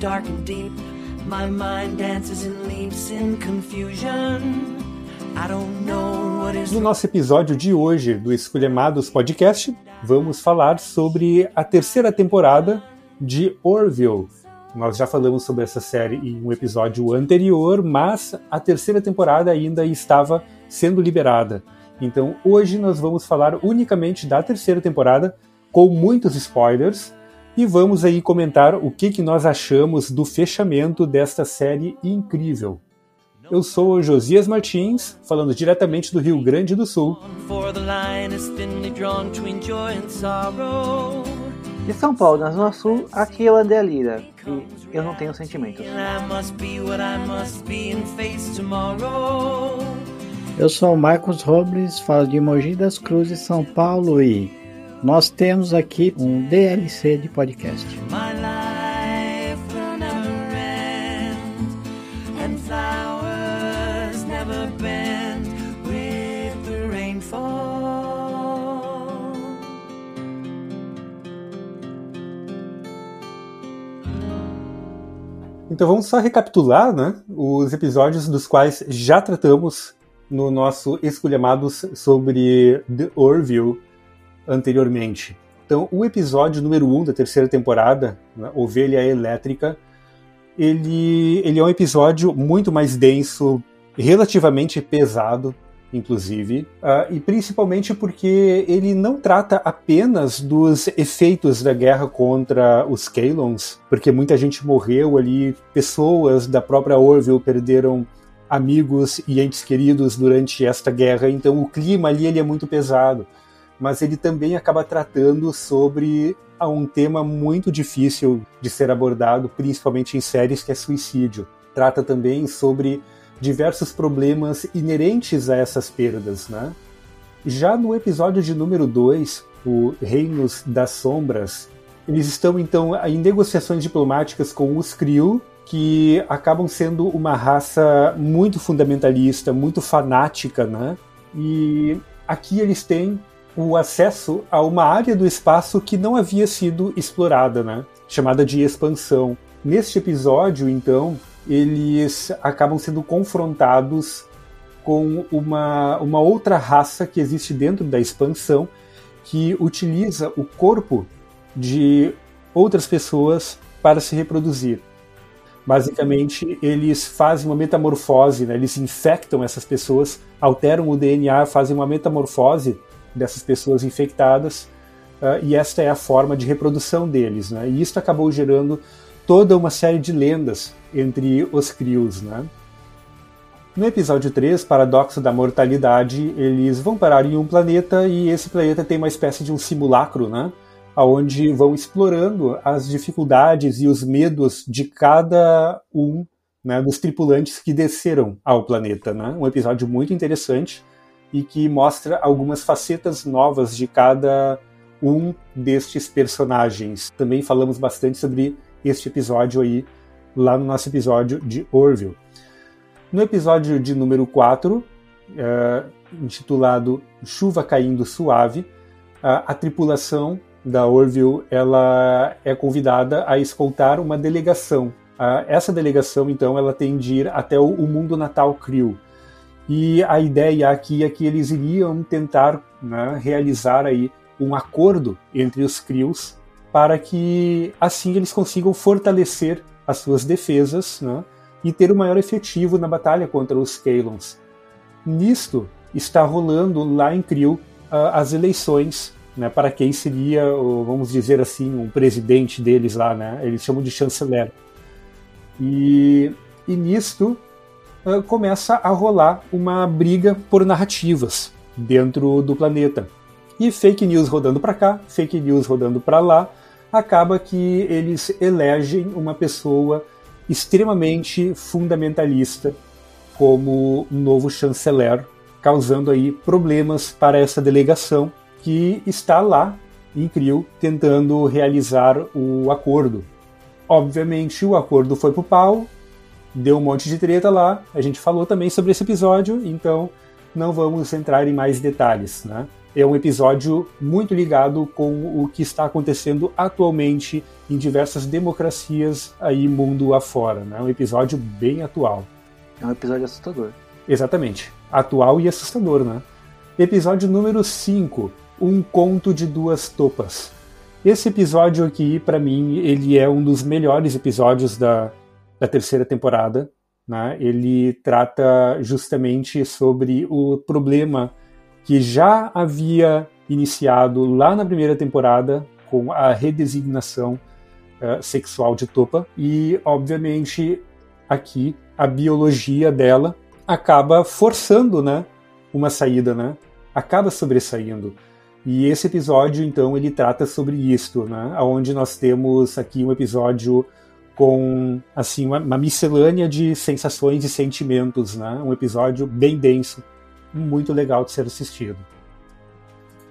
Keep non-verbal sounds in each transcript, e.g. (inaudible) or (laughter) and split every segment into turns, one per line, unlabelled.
dark and deep. My mind dances and leaps in confusion. I don't know what is
No nosso episódio de hoje do Esculhamados Podcast, vamos falar sobre a terceira temporada de Orville. Nós já falamos sobre essa série em um episódio anterior, mas a terceira temporada ainda estava sendo liberada. Então hoje nós vamos falar unicamente da terceira temporada, com muitos spoilers, e vamos aí comentar o que, que nós achamos do fechamento desta série incrível. Eu sou o Josias Martins, falando diretamente do Rio Grande do Sul.
De São Paulo, na Zona Sul, aqui é o André Lira. E eu não tenho sentimentos.
Eu sou o Marcos Robles, falo de Mogi das Cruzes, São Paulo e nós temos aqui um DLC de podcast.
My life will never end, and flowers never bend with the rainfall.
Então vamos só recapitular né, os episódios dos quais já tratamos no nosso Esculhamados sobre The Orville anteriormente. Então, o episódio número 1 um da terceira temporada, né, Ovelha Elétrica, ele, ele é um episódio muito mais denso, relativamente pesado, inclusive, ah, e principalmente porque ele não trata apenas dos efeitos da guerra contra os Kalons, porque muita gente morreu ali, pessoas da própria Orville perderam amigos e entes queridos durante esta guerra, então o clima ali ele é muito pesado. Mas ele também acaba tratando sobre um tema muito difícil de ser abordado, principalmente em séries, que é suicídio. Trata também sobre diversos problemas inerentes a essas perdas, né? Já no episódio de número 2, o Reinos das Sombras, eles estão então em negociações diplomáticas com os Krill, que acabam sendo uma raça muito fundamentalista, muito fanática, né? E aqui eles têm o acesso a uma área do espaço que não havia sido explorada, né? Chamada de expansão. Neste episódio, então, eles acabam sendo confrontados com uma, uma outra raça que existe dentro da expansão que utiliza o corpo de outras pessoas para se reproduzir. Basicamente, eles fazem uma metamorfose, né? eles infectam essas pessoas, alteram o DNA, fazem uma metamorfose dessas pessoas infectadas, uh, e esta é a forma de reprodução deles. Né? E isso acabou gerando toda uma série de lendas entre os crios. Né? No episódio 3, Paradoxo da Mortalidade, eles vão parar em um planeta e esse planeta tem uma espécie de um simulacro, né? onde vão explorando as dificuldades e os medos de cada um né, dos tripulantes que desceram ao planeta. Né? Um episódio muito interessante e que mostra algumas facetas novas de cada um destes personagens. Também falamos bastante sobre este episódio aí lá no nosso episódio de Orville. No episódio de número 4, é, intitulado Chuva Caindo Suave, a, a tripulação da Orville ela é convidada a escoltar uma delegação. Essa delegação, então, ela tem de ir até o mundo natal Krill. E a ideia aqui é que eles iriam tentar né, realizar aí um acordo entre os Krills para que assim eles consigam fortalecer as suas defesas né, e ter o maior efetivo na batalha contra os Kalons. Nisto está rolando lá em Krill as eleições né, para quem seria, vamos dizer assim, um presidente deles lá, né? Eles chamam de chanceler. E, e nisto uh, começa a rolar uma briga por narrativas dentro do planeta. E fake news rodando para cá, fake news rodando para lá, acaba que eles elegem uma pessoa extremamente fundamentalista como novo chanceler, causando aí problemas para essa delegação que está lá em Krill tentando realizar o acordo. Obviamente o acordo foi pro pau, deu um monte de treta lá, a gente falou também sobre esse episódio, então não vamos entrar em mais detalhes, né? é um episódio muito ligado com o que está acontecendo atualmente em diversas democracias aí mundo afora. Né? É um episódio bem atual.
É um episódio assustador.
Exatamente. Atual e assustador, né? Episódio número 5, Um Conto de Duas Topas. Esse episódio aqui, para mim, ele é um dos melhores episódios da, da terceira temporada. Né? Ele trata justamente sobre o problema que já havia iniciado lá na primeira temporada com a redesignação uh, sexual de Topa e, obviamente, aqui a biologia dela acaba forçando, né, uma saída, né? Acaba sobressaindo. E esse episódio, então, ele trata sobre isto, né? Onde nós temos aqui um episódio com, assim, uma, uma miscelânea de sensações e sentimentos, né? Um episódio bem denso, muito legal de ser assistido.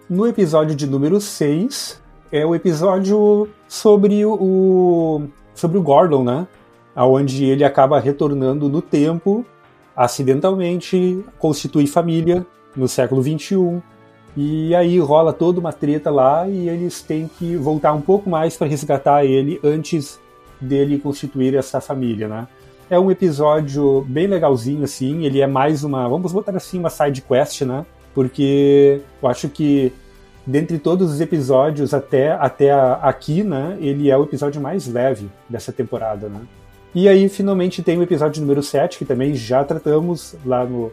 No episódio de número 6, é o episódio sobre o, sobre o Gordon, né? Onde ele acaba retornando no tempo, acidentalmente, constitui família no século 21 e aí rola toda uma treta lá e eles têm que voltar um pouco mais para resgatar ele antes dele constituir essa família, né? É um episódio bem legalzinho, assim. Ele é mais uma, vamos botar assim, uma side quest, né? Porque eu acho que dentre todos os episódios até, até aqui, né? Ele é o episódio mais leve dessa temporada, né? E aí, finalmente, tem o episódio número 7, que também já tratamos lá no,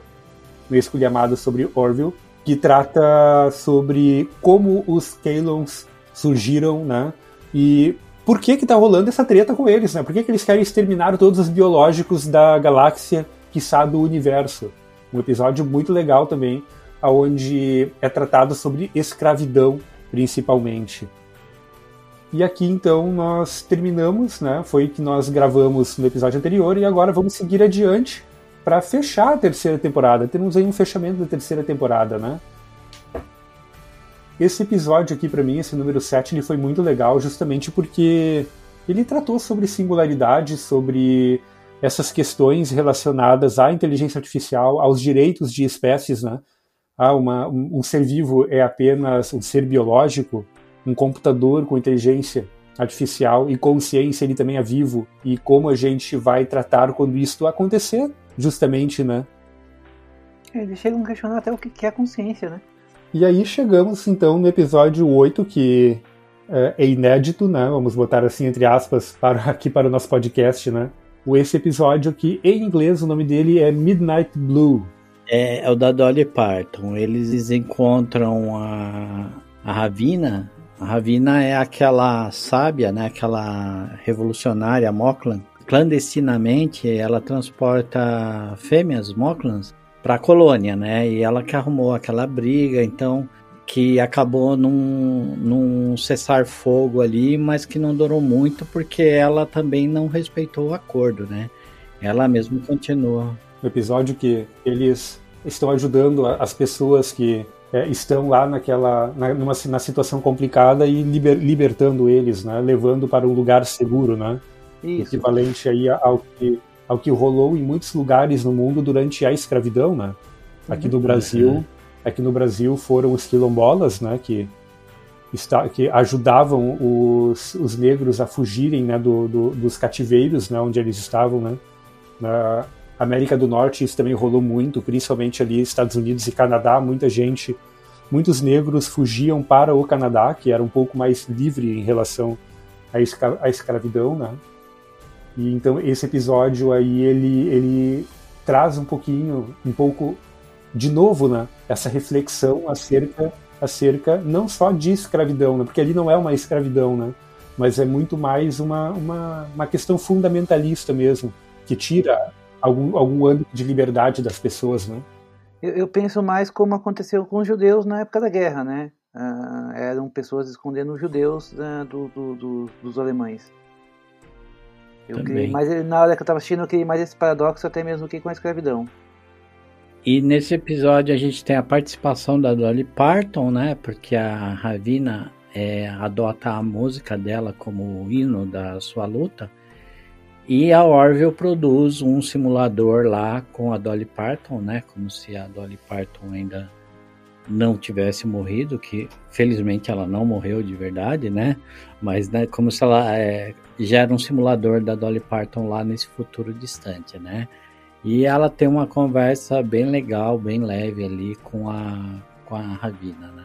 no Esculhamado sobre Orville, que trata sobre como os Kalons surgiram, né? E por que que tá rolando essa treta com eles, né? Por que, que eles querem exterminar todos os biológicos da galáxia, quiçá do universo? Um episódio muito legal também, onde é tratado sobre escravidão, principalmente. E aqui então nós terminamos, né? Foi que nós gravamos no episódio anterior e agora vamos seguir adiante para fechar a terceira temporada. Temos aí um fechamento da terceira temporada, né? Esse episódio aqui para mim, esse número 7, ele foi muito legal justamente porque ele tratou sobre singularidade, sobre essas questões relacionadas à inteligência artificial, aos direitos de espécies, né? Ah, uma, um, ser vivo é apenas um ser biológico, um computador com inteligência artificial e consciência ele também é vivo e como a gente vai tratar quando isso acontecer, justamente, né?
Eles chegam a questionar até o que é consciência, né?
E aí chegamos então no episódio 8, que é, é inédito, né? Vamos botar assim entre aspas para (laughs) aqui para o nosso podcast, né? Esse episódio que em inglês o nome dele é Midnight Blue.
É, é o da Dolly Parton. Eles encontram a, a Ravina. A Ravina é aquela sábia, né? Aquela revolucionária Moklan. Clandestinamente, ela transporta fêmeas Moklans para a colônia, né? E ela que arrumou aquela briga, então que acabou num, num cessar-fogo ali, mas que não durou muito porque ela também não respeitou o acordo, né? Ela mesmo continua.
O episódio que eles estão ajudando as pessoas que é, estão lá naquela na, numa, na situação complicada e liber, libertando eles, né? Levando para um lugar seguro, né? Isso. Equivalente aí ao que ao que rolou em muitos lugares no mundo durante a escravidão, né? Aqui no Brasil, aqui no Brasil foram os quilombolas, né? Que está, que ajudavam os, os negros a fugirem, né? Do, do, dos cativeiros, né? Onde eles estavam, né? Na América do Norte isso também rolou muito, principalmente ali Estados Unidos e Canadá, muita gente, muitos negros fugiam para o Canadá, que era um pouco mais livre em relação à, escra à escravidão, né? E então esse episódio aí ele ele traz um pouquinho, um pouco de novo, né, essa reflexão acerca acerca não só de escravidão, né, porque ali não é uma escravidão, né, mas é muito mais uma, uma, uma questão fundamentalista mesmo, que tira algum, algum âmbito de liberdade das pessoas, né.
Eu, eu penso mais como aconteceu com os judeus na época da guerra, né, uh, eram pessoas escondendo os judeus uh, do, do, do, dos alemães. Eu criei mais, na hora que eu estava assistindo, eu criei mais esse paradoxo até mesmo que com a escravidão.
E nesse episódio a gente tem a participação da Dolly Parton, né? Porque a Ravina é, adota a música dela como o hino da sua luta. E a Orville produz um simulador lá com a Dolly Parton, né? Como se a Dolly Parton ainda não tivesse morrido, que felizmente ela não morreu de verdade, né? Mas né, como se ela é, já era um simulador da Dolly Parton lá nesse futuro distante, né? E ela tem uma conversa bem legal, bem leve ali com a, com a Ravina, né?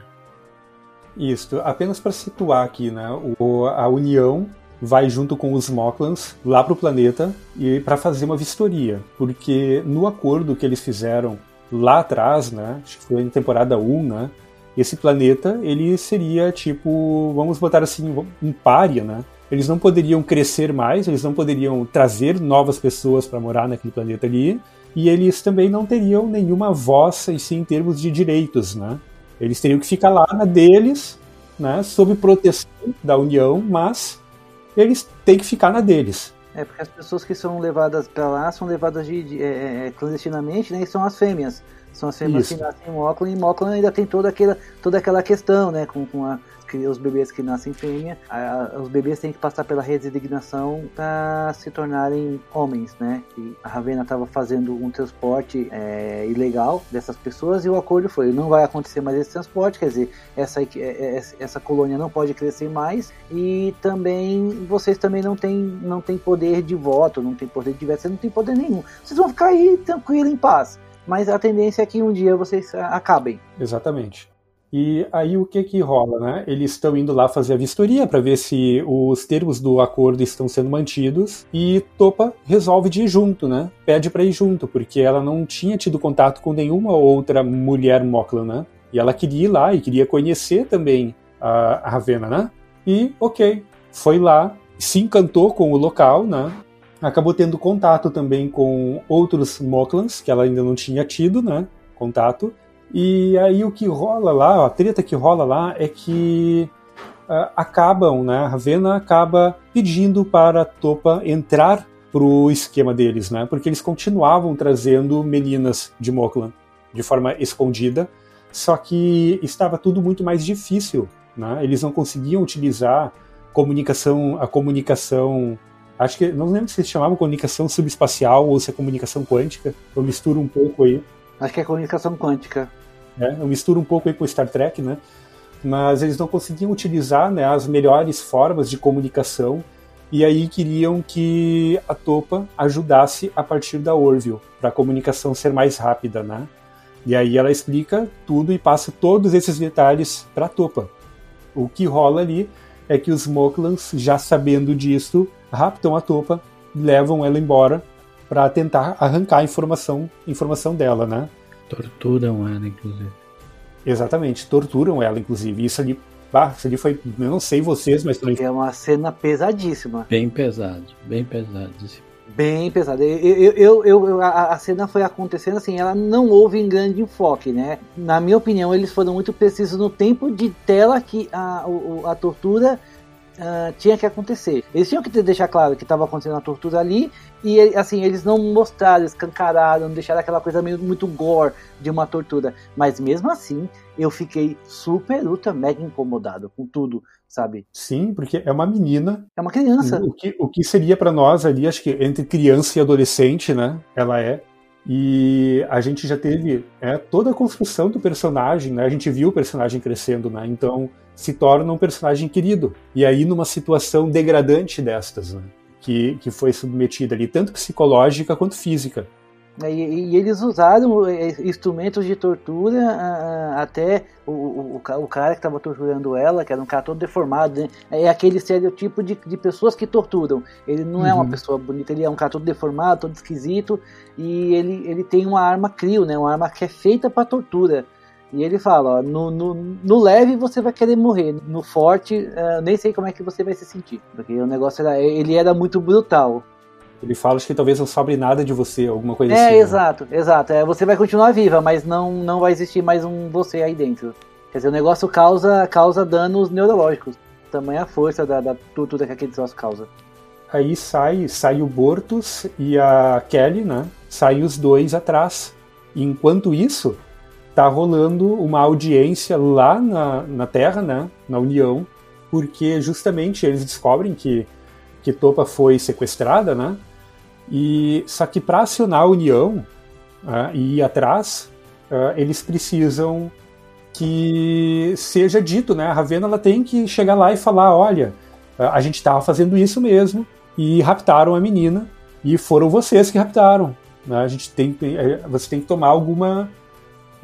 Isso, apenas para situar aqui, né? O, a União vai junto com os Moklans lá para o planeta e para fazer uma vistoria, porque no acordo que eles fizeram lá atrás, né, acho que foi na temporada 1, né, esse planeta ele seria tipo, vamos botar assim, um pária, né? Eles não poderiam crescer mais, eles não poderiam trazer novas pessoas para morar naquele planeta ali, e eles também não teriam nenhuma voz assim, em termos de direitos, né? Eles teriam que ficar lá na deles, né, sob proteção da União, mas eles têm que ficar na deles.
É, porque as pessoas que são levadas para lá são levadas de, de é, é, clandestinamente, né? E são as fêmeas. São as fêmeas Isso. que nascem em Auckland, e em Auckland ainda tem toda aquela, toda aquela questão, né? Com, com a, os bebês que nascem fêmea, a, os bebês têm que passar pela resignação para se tornarem homens, né? E a Ravena estava fazendo um transporte é, ilegal dessas pessoas e o acordo foi: não vai acontecer mais esse transporte, quer dizer, essa, é, é, essa colônia não pode crescer mais e também vocês também não têm, não têm poder de voto, não têm poder de veto, não tem poder nenhum. Vocês vão ficar aí tranquilo, em paz mas a tendência é que um dia vocês acabem.
Exatamente. E aí o que que rola, né? Eles estão indo lá fazer a vistoria para ver se os termos do acordo estão sendo mantidos e Topa resolve de ir junto, né? Pede para ir junto, porque ela não tinha tido contato com nenhuma outra mulher Moklan, né? E ela queria ir lá e queria conhecer também a, Ravena, né? E, ok, foi lá, se encantou com o local, né? Acabou tendo contato também com outros Moklans, que ela ainda não tinha tido, né? Contato. E aí o que rola lá, a treta que rola lá é que uh, acabam, né? A Ravena acaba pedindo para a Topa entrar pro esquema deles, né? Porque eles continuavam trazendo meninas de Moklan de forma escondida, só que estava tudo muito mais difícil, né? Eles não conseguiam utilizar comunicação, a comunicação, acho que não lembro se chamavam comunicação subespacial ou se é comunicação quântica. Eu misturo um pouco aí.
Acho que é comunicação quântica.
Né? Eu misturo um pouco aí com Star Trek, né? Mas eles não conseguiam utilizar né, as melhores formas de comunicação e aí queriam que a Topa ajudasse a partir da Orville para a comunicação ser mais rápida, né? E aí ela explica tudo e passa todos esses detalhes para a Topa. O que rola ali é que os Moklans, já sabendo disso, raptam a Topa, levam ela embora para tentar arrancar a informação, informação dela, né?
Torturam ela, inclusive.
Exatamente, torturam ela, inclusive. Isso ali, bah, isso ali foi. Eu não sei vocês, mas também.
É uma cena pesadíssima.
Bem pesado, bem pesado.
Bem pesado. Eu, eu, eu, a, a, cena foi acontecendo assim, ela não houve em grande enfoque, né? Na minha opinião, eles foram muito precisos no tempo de tela que a, a, a tortura uh, tinha que acontecer. Eles tinham que deixar claro que estava acontecendo a tortura ali e assim eles não mostraram, escancararam, não deixaram aquela coisa meio muito gore de uma tortura. Mas mesmo assim, eu fiquei super ultra mega incomodado com tudo, sabe?
Sim, porque é uma menina.
É uma criança.
O que, o que seria para nós ali, acho que entre criança e adolescente, né? Ela é. E a gente já teve é, toda a construção do personagem, né? A gente viu o personagem crescendo, né? Então se torna um personagem querido. E aí numa situação degradante destas, né? Que, que foi submetida ali, tanto psicológica quanto física.
E, e, eles usaram é, instrumentos de tortura até o, o, o cara que estava torturando ela, que era um cara todo deformado, né? é aquele estereotipo de, de pessoas que torturam. Ele não uhum. é uma uhum. pessoa bonita, ele é um cara todo deformado, todo esquisito, e ele, ele tem uma arma crio, né? uma arma que é feita para tortura. E ele fala, ó, no, no, no, leve você vai querer morrer, no forte uh, nem sei como é que você vai se sentir, porque o negócio era, ele era muito brutal.
Ele fala que talvez não sobre nada de você, alguma coisa
é,
assim.
É, exato, né? exato. É, você vai continuar viva, mas não, não vai existir mais um você aí dentro. Quer dizer, o negócio causa, causa danos neurológicos. Tamanha força da, da tortura que aquele negócio causa.
Aí sai, sai o Bortus e a Kelly, né? Saem os dois atrás. E enquanto isso, tá rolando uma audiência lá na, na Terra, né? Na União, porque justamente eles descobrem que, que Topa foi sequestrada, né? E só que para acionar a união uh, e ir atrás, uh, eles precisam que seja dito, né? A Ravena ela tem que chegar lá e falar, olha, a gente estava fazendo isso mesmo e raptaram a menina e foram vocês que raptaram. Né? A gente tem, é, você tem que tomar alguma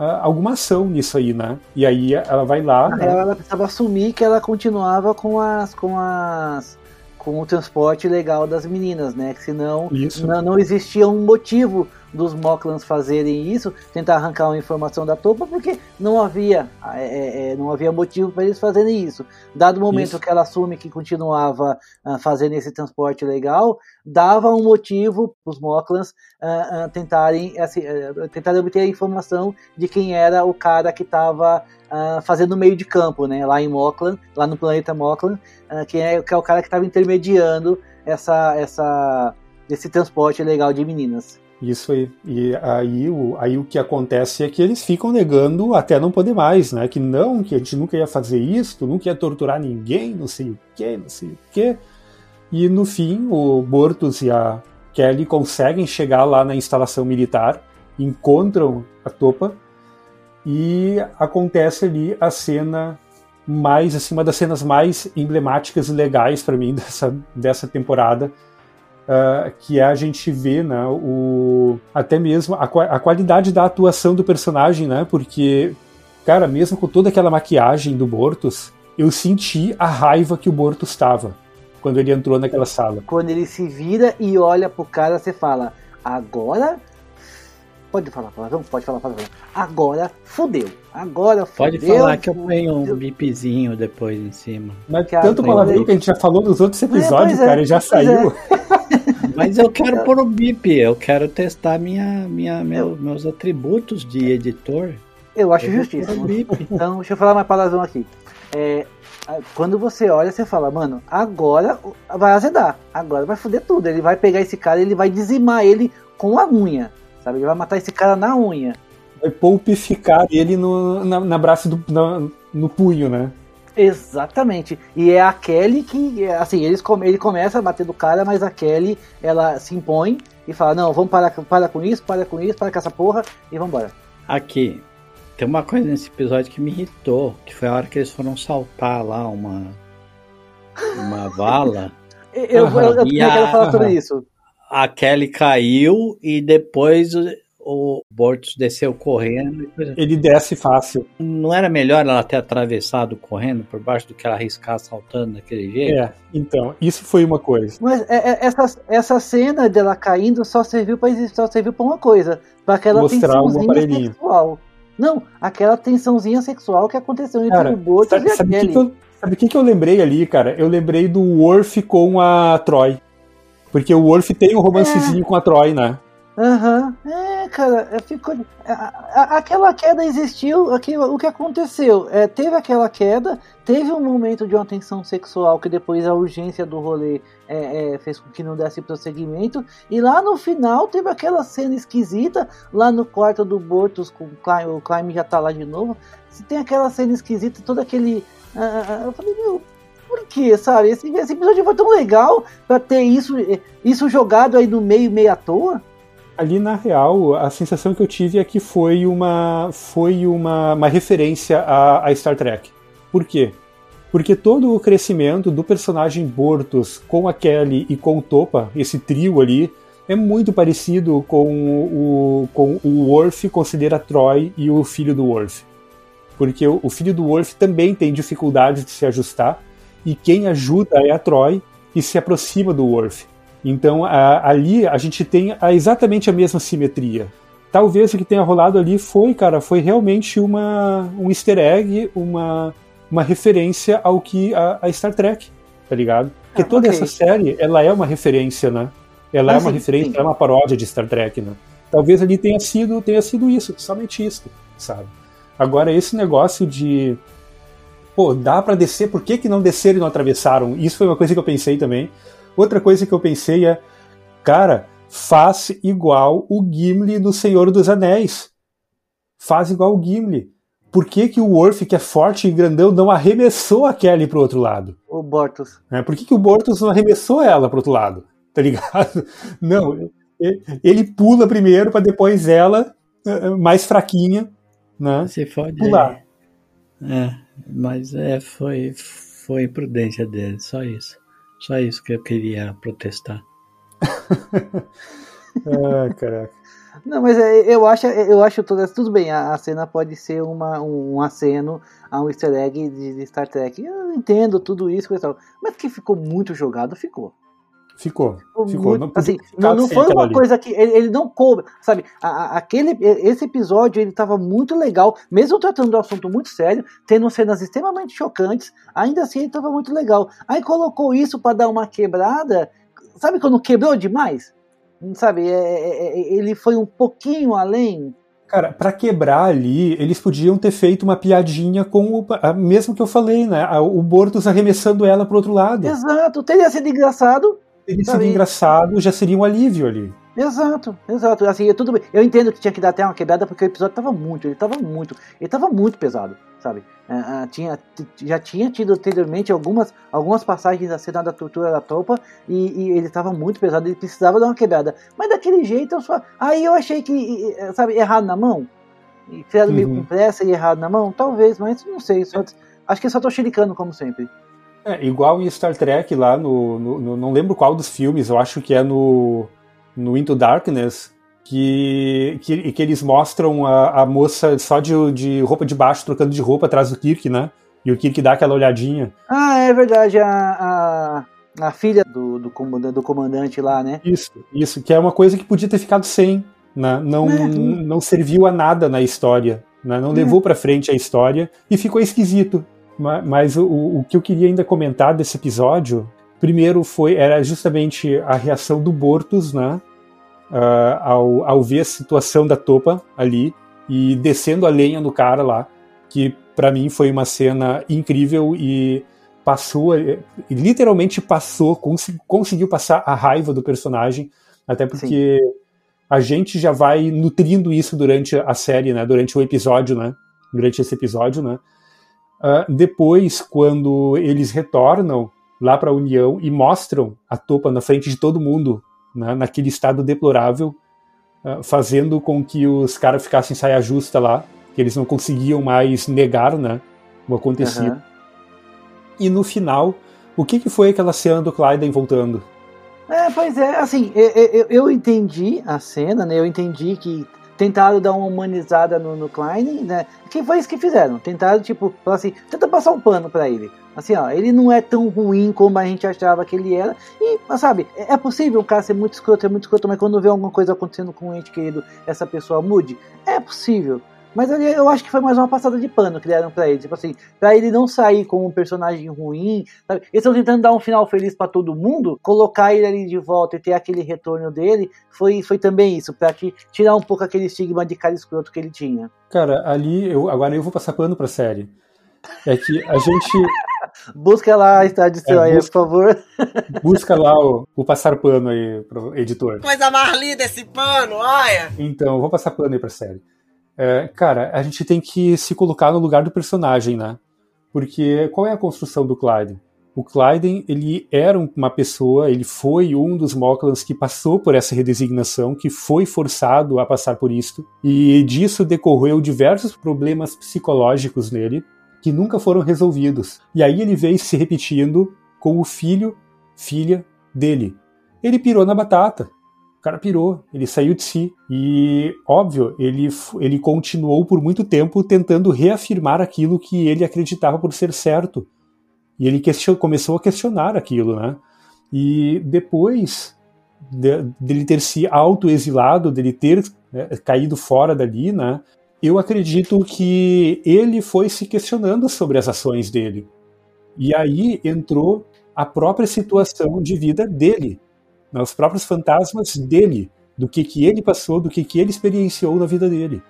alguma ação nisso aí, né? E aí ela vai lá.
né? Ela precisava assumir que ela continuava com as com as com o transporte legal das meninas, né? Que senão não, não existia um motivo dos Moklans fazerem isso, tentar arrancar uma informação da Topa, porque não havia, é, é, é não havia motivo para eles fazerem isso. Dado o momento isso. que ela assume que continuava uh, fazendo esse transporte legal, dava um motivo para os Moklans uh, uh, tentarem, assim, tentarem obter a informação de quem era o cara que estava fazendo o meio de campo, né, lá em Moklan, lá no planeta Moklan, que, é, que é o cara que estava intermediando essa, essa, esse transporte legal de meninas.
Isso aí. E aí o, aí o que acontece é que eles ficam negando até não poder mais, né? Que não, que a gente nunca ia fazer isso, nunca ia torturar ninguém, não sei o que, não sei o que. E no fim, o Bortus e a Kelly conseguem chegar lá na instalação militar, encontram a Topa e acontece ali a cena mais, assim, uma das cenas mais emblemáticas e legais para mim (laughs) dessa, dessa temporada, uh, que a gente ver né, o, até mesmo a, a qualidade da atuação do personagem, né? Porque, cara, mesmo com toda aquela maquiagem do Bortus, eu senti a raiva que o Bortus estava quando ele entrou naquela sala.
Quando ele se vira e olha pro cara, você fala: agora Pode falar palavrão? Pode falar palavrão. Agora fudeu. Agora
fudeu. Pode falar que eu ponho um bipzinho depois em cima.
Mas que tanto palavrão que a gente já falou nos outros episódios, é, cara, é, já saiu.
É. (laughs) Mas eu quero pôr o bip, eu quero testar minha, minha, meu, meus atributos de editor.
Eu acho justíssimo. (laughs) Então, deixa eu falar mais palavrão aqui. É, quando você olha, você fala, mano, agora vai azedar, agora vai foder tudo. Ele vai pegar esse cara, ele vai dizimar ele com a unha sabe? Ele vai matar esse cara na unha.
Vai pulpificar ele no, na, na braço do, na, no punho, né?
Exatamente. E é a Kelly que, assim, eles ele começa a bater do cara, mas a Kelly, ela se impõe e fala, não, vamos parar, parar com isso, para com isso, para com essa porra e vambora.
Aqui, tem uma coisa nesse episódio que me irritou, que foi a hora que eles foram saltar lá uma, uma vala. (laughs)
eu, eu, eu, eu quero falar sobre isso
a Kelly caiu e depois o Bortos desceu correndo.
Ele desce fácil.
Não era melhor ela ter atravessado correndo por baixo do que ela arriscar saltando daquele jeito?
É, então, isso foi uma coisa.
Mas é, é, essa, essa cena dela caindo só serviu para só serviu para uma coisa, para aquela
Mostrar tensãozinha
sexual. Não, aquela tensãozinha sexual que aconteceu entre cara, o Bortos sabe, e a sabe Kelly.
Que eu, sabe o que, que eu lembrei ali, cara? Eu lembrei do Worf com a Troy. Porque o Worf tem um romancezinho é. com a Troy, né?
Aham. Uhum. É, cara, ficou. Aquela queda existiu, aquilo, o que aconteceu? É, teve aquela queda, teve um momento de uma tensão sexual que depois a urgência do rolê é, é, fez com que não desse prosseguimento, e lá no final teve aquela cena esquisita, lá no quarto do Bortos, com o Klein, o Klein já tá lá de novo. Se tem aquela cena esquisita, todo aquele. Uh, eu falei, meu, quê, sabe? Esse, esse episódio foi tão legal pra ter isso, isso jogado aí no meio, meio à toa.
Ali, na real, a sensação que eu tive é que foi uma, foi uma, uma referência a, a Star Trek. Por quê? Porque todo o crescimento do personagem Bortos com a Kelly e com o Topa, esse trio ali, é muito parecido com o, com o Worf considera Troy e o filho do Worf. Porque o, o filho do Worf também tem dificuldade de se ajustar, e quem ajuda é a Troy, que se aproxima do Worf. Então a, ali a gente tem a, exatamente a mesma simetria. Talvez o que tenha rolado ali foi, cara, foi realmente uma, um easter egg, uma, uma referência ao que a, a Star Trek, tá ligado? Porque ah, toda okay. essa série, ela é uma referência, né? Ela é ah, é uma sim, referência, sim. é uma paródia de Star Trek, né? Talvez ali tenha sido, tenha sido isso, somente isso, sabe? Agora, esse negócio de pô, dá para descer, por que, que não desceram e não atravessaram? Isso foi uma coisa que eu pensei também. Outra coisa que eu pensei é, cara, faz igual o Gimli no Senhor dos Anéis. Faz igual o Gimli. Por que, que o Worf, que é forte e grandão, não arremessou a Kelly pro outro lado?
O Bortus.
É, por que, que o Bortus não arremessou ela pro outro lado? (laughs) Tá ligado? Não, ele pula primeiro para depois ela, eh, mais fraquinha, né?
Se fode
pular.
É, mas é, foi, foi imprudência dele, só isso. Só isso que eu queria protestar. (laughs)
ah, caraca.
Não, mas é, eu acho, eu acho tudo, tudo bem. A, a, cena pode ser uma, um aceno a um easter egg de, de Star Trek. Eu entendo tudo isso, mas que ficou muito jogado, ficou.
Ficou,
ficou. Não, assim, não, não foi uma ali. coisa que ele, ele, não coube, sabe? A, a, aquele, esse episódio ele estava muito legal, mesmo tratando do assunto muito sério, tendo cenas extremamente chocantes, ainda assim ele estava muito legal. Aí colocou isso para dar uma quebrada, sabe quando quebrou demais? Sabe? É, é, é, ele foi um pouquinho além.
Cara, para quebrar ali, eles podiam ter feito uma piadinha com o mesmo que eu falei, né? O Bortos arremessando ela pro outro lado.
Exato, teria sido engraçado,
teria sido engraçado, já seria um alívio ali.
Exato, exato. Assim, é tudo bem. Eu entendo que tinha que dar até uma quebrada porque o episódio tava muito, ele tava muito, ele tava muito pesado, sabe? Uh, uh, tinha, já tinha tido anteriormente algumas, algumas passagens da cena da tortura da tropa e, e ele tava muito pesado, ele precisava dar uma quebrada. Mas daquele jeito, eu só. Aí eu achei que, sabe, errado na mão. E fizeram uhum. meio com pressa e errado na mão? Talvez, mas não sei. Só, acho que só tô xericando, como sempre.
É, igual em Star Trek lá no, no, no, Não lembro qual dos filmes, eu acho que é no, no Into Darkness, que, que, que eles mostram a, a moça só de, de roupa de baixo, trocando de roupa atrás do Kirk, né? E o Kirk dá aquela olhadinha.
Ah, é verdade, a, a, a filha do, do, comandante, do comandante lá, né?
Isso, isso, que é uma coisa que podia ter ficado sem, né? Não, é. não serviu a nada na história, né? Não é. levou para frente a história e ficou esquisito. Mas o, o que eu queria ainda comentar desse episódio, primeiro foi era justamente a reação do Bortus, né? Uh, ao, ao ver a situação da Topa ali e descendo a lenha no cara lá, que para mim foi uma cena incrível e passou, literalmente passou, cons conseguiu passar a raiva do personagem, até porque Sim. a gente já vai nutrindo isso durante a série, né? Durante o episódio, né? Durante esse episódio, né? Uh, depois, quando eles retornam lá para a União e mostram a Topa na frente de todo mundo, né, naquele estado deplorável, uh, fazendo com que os caras ficassem em saia justa lá, que eles não conseguiam mais negar né, o acontecido. Uhum. E no final, o que, que foi aquela cena do Clyden voltando?
É, pois é, assim, eu, eu, eu entendi a cena, né? Eu entendi que tentaram dar uma humanizada no, no Klein, né? Que foi isso que fizeram. Tentaram, tipo, falar assim, tenta passar um pano para ele. Assim, ó, ele não é tão ruim como a gente achava que ele era. E, sabe, é, é possível um cara ser muito escroto, é muito escroto, mas quando vê alguma coisa acontecendo com um ente querido, essa pessoa mude? É possível. Mas eu acho que foi mais uma passada de pano que deram pra ele. Tipo assim, pra ele não sair como um personagem ruim. Sabe? Eles estão tentando dar um final feliz para todo mundo. Colocar ele ali de volta e ter aquele retorno dele foi, foi também isso. Pra te, tirar um pouco aquele estigma de cara escroto que ele tinha.
Cara, ali, eu, agora eu vou passar pano pra série. É que a (laughs) gente.
Busca lá a Estado é, aí, busca, por favor. (laughs)
Busca lá o, o passar pano aí pro editor.
Coisa mais linda esse pano, olha!
Então, vou passar pano aí pra série. É, cara, a gente tem que se colocar no lugar do personagem, né? Porque qual é a construção do Clyde? O Clyden, ele era uma pessoa, ele foi um dos Moklans que passou por essa redesignação, que foi forçado a passar por isto, e disso decorreu diversos problemas psicológicos nele, que nunca foram resolvidos. E aí ele veio se repetindo com o filho, filha dele. Ele pirou na batata cara pirou, ele saiu de si. E, óbvio, ele, ele continuou por muito tempo tentando reafirmar aquilo que ele acreditava por ser certo. E ele começou a questionar aquilo, né? E depois de, dele ter se autoexilado, dele ter né, caído fora dali, né? Eu acredito que ele foi se questionando sobre as ações dele. E aí entrou a própria situação de vida dele né, os próprios fantasmas dele, do que, que ele passou, do que, que ele experienciou na vida dele.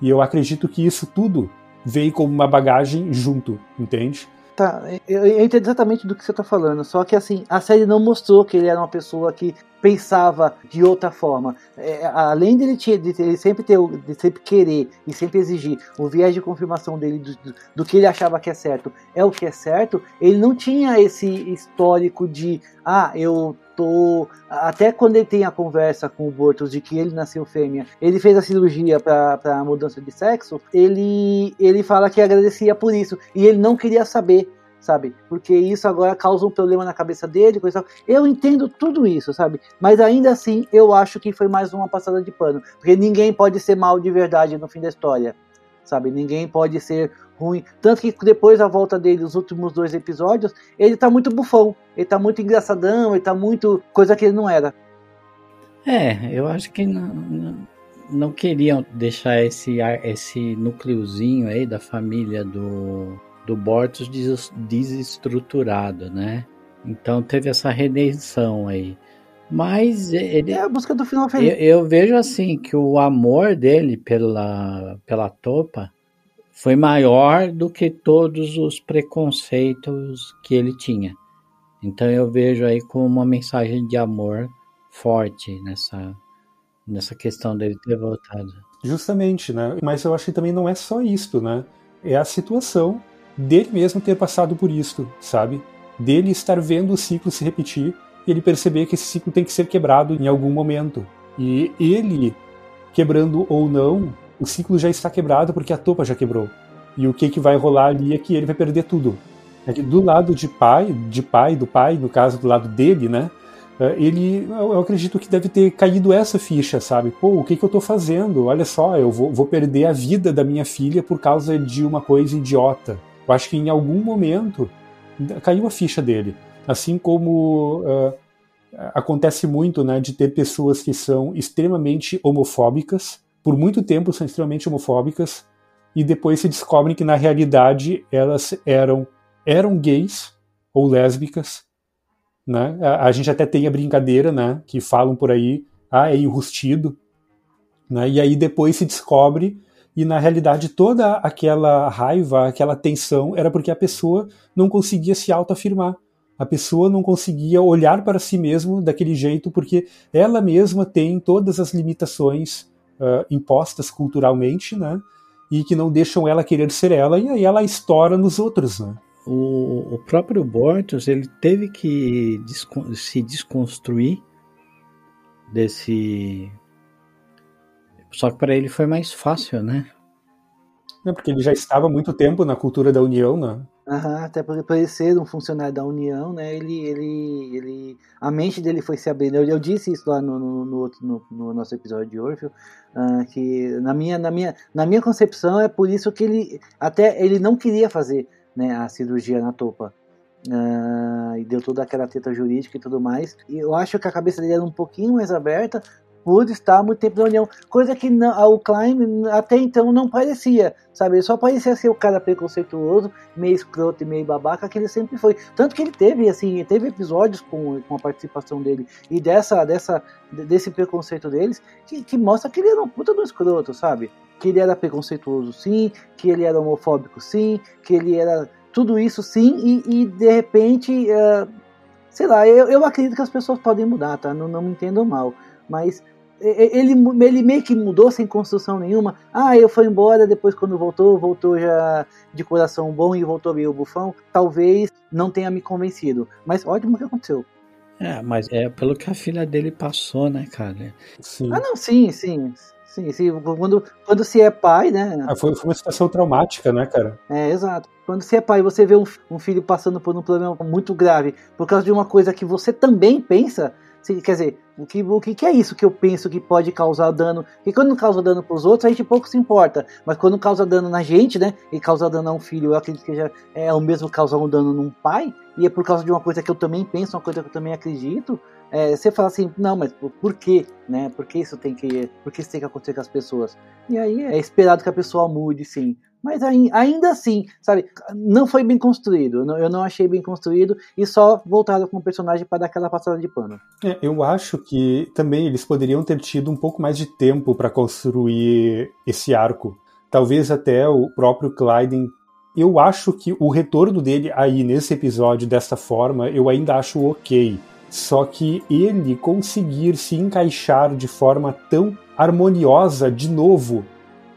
E eu acredito que isso tudo veio como uma bagagem junto, entende?
Tá, eu, eu entendo exatamente do que você está falando, só que assim, a série não mostrou que ele era uma pessoa que pensava de outra forma. É, além dele, de ele sempre ter, de sempre querer e sempre exigir o viés de confirmação dele do, do, do, que ele achava que é certo é o que é certo, ele não tinha esse histórico de ah, eu Até quando ele tem a conversa com o Bortos de que ele nasceu fêmea, ele fez a cirurgia para mudança de sexo, ele, ele fala que agradecia por isso. E ele não queria saber sabe? Porque isso agora causa um problema na cabeça dele, coisa Eu entendo tudo isso, sabe? Mas ainda assim, eu acho que foi mais uma passada de pano, porque ninguém pode ser mal de verdade no fim da história, sabe? Ninguém pode ser ruim, tanto que depois da volta dele, os últimos dois episódios, ele tá muito bufão, ele tá muito engraçadão, ele tá muito coisa que ele não era.
É, eu acho que não, não, queriam deixar esse esse núcleozinho aí da família do do Bortos desestruturado, né? Então teve essa redenção aí. Mas ele.
É a busca do final feliz.
Eu, eu, vejo assim que o amor dele pela, pela Topa foi maior do que todos os preconceitos que ele tinha. Então eu vejo aí como uma mensagem de amor forte nessa, nessa questão dele ter voltado.
Justamente, né? Mas eu acho que também não é só isto, né? É a situação dele mesmo ter passado por isto, sabe? Dele estar vendo o ciclo se repetir e ele perceber que esse ciclo tem que ser quebrado em algum momento. E ele, quebrando ou não, o ciclo já está quebrado porque a topa já quebrou. E o que, que vai rolar ali é que ele vai perder tudo. É do lado de pai, de pai, do pai, no caso do lado dele, né? É, ele, eu acredito que deve ter caído essa ficha, sabe? Pô, o que, que eu tô fazendo? Olha só, eu vou, vou perder a vida da minha filha por causa de uma coisa idiota. Eu acho que em algum momento caiu a ficha dele. Assim como uh, acontece muito né, de ter pessoas que são extremamente homofóbicas, por muito tempo são extremamente homofóbicas, e depois se descobrem que na realidade elas eram, eram gays ou lésbicas. Né? A, a gente até tem a brincadeira né, que falam por aí, ah, é enrustido. Né? E aí depois se descobre e na realidade toda aquela raiva, aquela tensão era porque a pessoa não conseguia se autoafirmar. A pessoa não conseguia olhar para si mesmo daquele jeito porque ela mesma tem todas as limitações uh, impostas culturalmente, né? E que não deixam ela querer ser ela e aí ela estoura nos outros, né?
O, o próprio Bortos ele teve que se desconstruir desse só que para ele foi mais fácil, né?
É porque ele já estava há muito tempo na cultura da União, né?
Uhum, até por, ele ser um funcionário da União, né? Ele, ele, ele, a mente dele foi se abrindo. Eu, eu disse isso lá no, no, no, no, no nosso episódio de Orfeu, uh, que na minha, na, minha, na minha concepção é por isso que ele até ele não queria fazer né, a cirurgia na topa. Uh, e deu toda aquela treta jurídica e tudo mais. E eu acho que a cabeça dele era um pouquinho mais aberta, por estar muito tempo na União, coisa que não, o Klein até então não parecia, sabe? Ele só parecia ser o cara preconceituoso, meio escroto e meio babaca que ele sempre foi. Tanto que ele teve, assim, teve episódios com, com a participação dele e dessa, dessa, desse preconceito deles que, que mostra que ele era um puta do escroto, sabe? Que ele era preconceituoso, sim, que ele era homofóbico, sim, que ele era tudo isso, sim, e, e de repente, uh, sei lá, eu, eu acredito que as pessoas podem mudar, tá? Não, não me entendam mal mas ele, ele meio que mudou sem construção nenhuma. Ah, eu fui embora, depois quando voltou, voltou já de coração bom e voltou meio bufão. Talvez não tenha me convencido, mas ótimo que aconteceu.
É, mas é pelo que a filha dele passou, né, cara?
Sim. Ah, não, sim, sim. Sim, sim. Quando, quando se é pai, né?
Ah, foi, foi uma situação traumática, né, cara?
É, exato. Quando você é pai, você vê um, um filho passando por um problema muito grave por causa de uma coisa que você também pensa, Quer dizer, o que, o que é isso que eu penso que pode causar dano? Porque quando causa dano para os outros, a gente pouco se importa. Mas quando causa dano na gente, né? E causa dano a um filho, eu acredito que já é o mesmo causar um dano num pai. E é por causa de uma coisa que eu também penso, uma coisa que eu também acredito. É, você fala assim, não, mas por quê? Né? Por que isso tem que. Por que isso tem que acontecer com as pessoas? E aí é esperado que a pessoa mude, sim. Mas ainda assim, sabe, não foi bem construído. Eu não achei bem construído e só voltado com o personagem para dar aquela passada de pano.
É, eu acho que também eles poderiam ter tido um pouco mais de tempo para construir esse arco. Talvez até o próprio Clyden. Eu acho que o retorno dele aí nesse episódio dessa forma, eu ainda acho ok. Só que ele conseguir se encaixar de forma tão harmoniosa de novo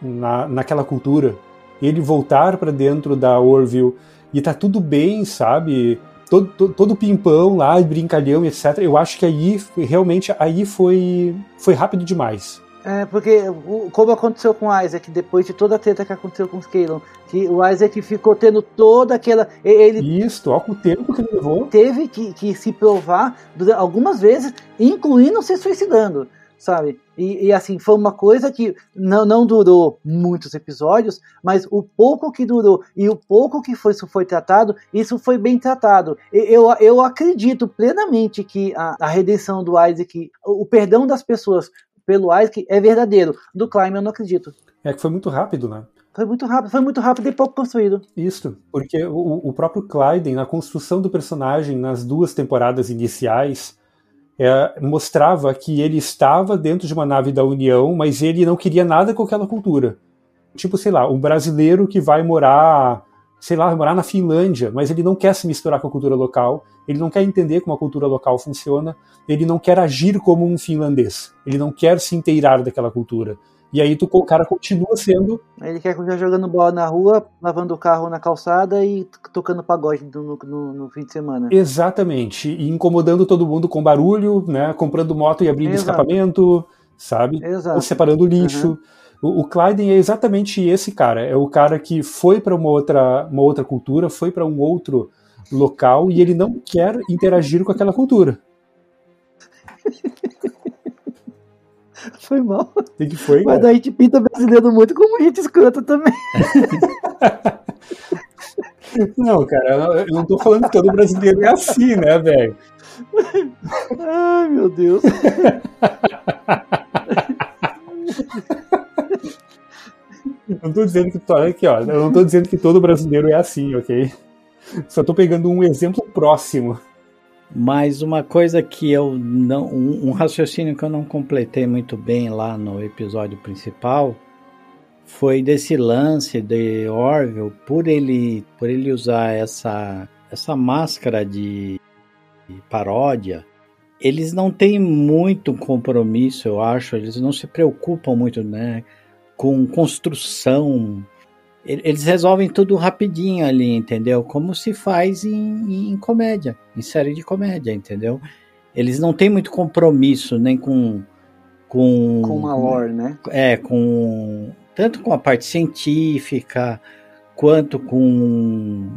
na, naquela cultura ele voltar para dentro da Orville e tá tudo bem, sabe? todo, todo, todo pimpão lá, brincalhão, etc. Eu acho que aí, realmente, aí foi, foi rápido demais.
É, porque como aconteceu com o Isaac, depois de toda a treta que aconteceu com os Kalon, que o Isaac ficou tendo toda aquela. Ele
Isso, olha o tempo que ele levou.
Teve que, que se provar algumas vezes, incluindo se suicidando, sabe? E, e, assim, foi uma coisa que não, não durou muitos episódios, mas o pouco que durou e o pouco que foi, isso foi tratado, isso foi bem tratado. Eu, eu acredito plenamente que a, a redenção do Isaac, o perdão das pessoas pelo Isaac é verdadeiro. Do Climb eu não acredito.
É que foi muito rápido, né?
Foi muito rápido, foi muito rápido e pouco construído.
Isso, porque o, o próprio Clyden, na construção do personagem nas duas temporadas iniciais, é, mostrava que ele estava dentro de uma nave da União, mas ele não queria nada com aquela cultura. Tipo, sei lá, um brasileiro que vai morar, sei lá, morar na Finlândia, mas ele não quer se misturar com a cultura local, ele não quer entender como a cultura local funciona, ele não quer agir como um finlandês, ele não quer se inteirar daquela cultura. E aí tu, o cara continua sendo.
Ele quer continuar jogando bola na rua, lavando o carro na calçada e tocando pagode no, no, no fim de semana.
Exatamente. E incomodando todo mundo com barulho, né? Comprando moto e abrindo Exato. escapamento, sabe?
Exato.
Ou separando lixo. Uhum. O, o Clyden é exatamente esse cara. É o cara que foi para uma outra, uma outra cultura, foi para um outro local e ele não quer interagir com aquela cultura. (laughs) (laughs)
Foi mal. O
que, foi?
Mas daí a gente pinta brasileiro muito como a gente escrota também. (laughs)
Não, cara, eu não tô falando que todo brasileiro é assim, né, velho?
Ai, meu Deus. (laughs)
Não tô dizendo que aqui, ó, eu não tô dizendo que todo brasileiro é assim, ok? Só tô pegando um exemplo próximo.
Mas uma coisa que eu não. Um, raciocínio que eu não completei muito bem lá no episódio principal foi desse lance de Orville, por ele, por ele usar essa, essa máscara de, de paródia. Eles não têm muito compromisso, eu acho, eles não se preocupam muito né, com construção eles resolvem tudo rapidinho ali, entendeu? Como se faz em, em, comédia, em série de comédia, entendeu? Eles não têm muito compromisso nem com com
com uma lore, né?
É, com tanto com a parte científica quanto com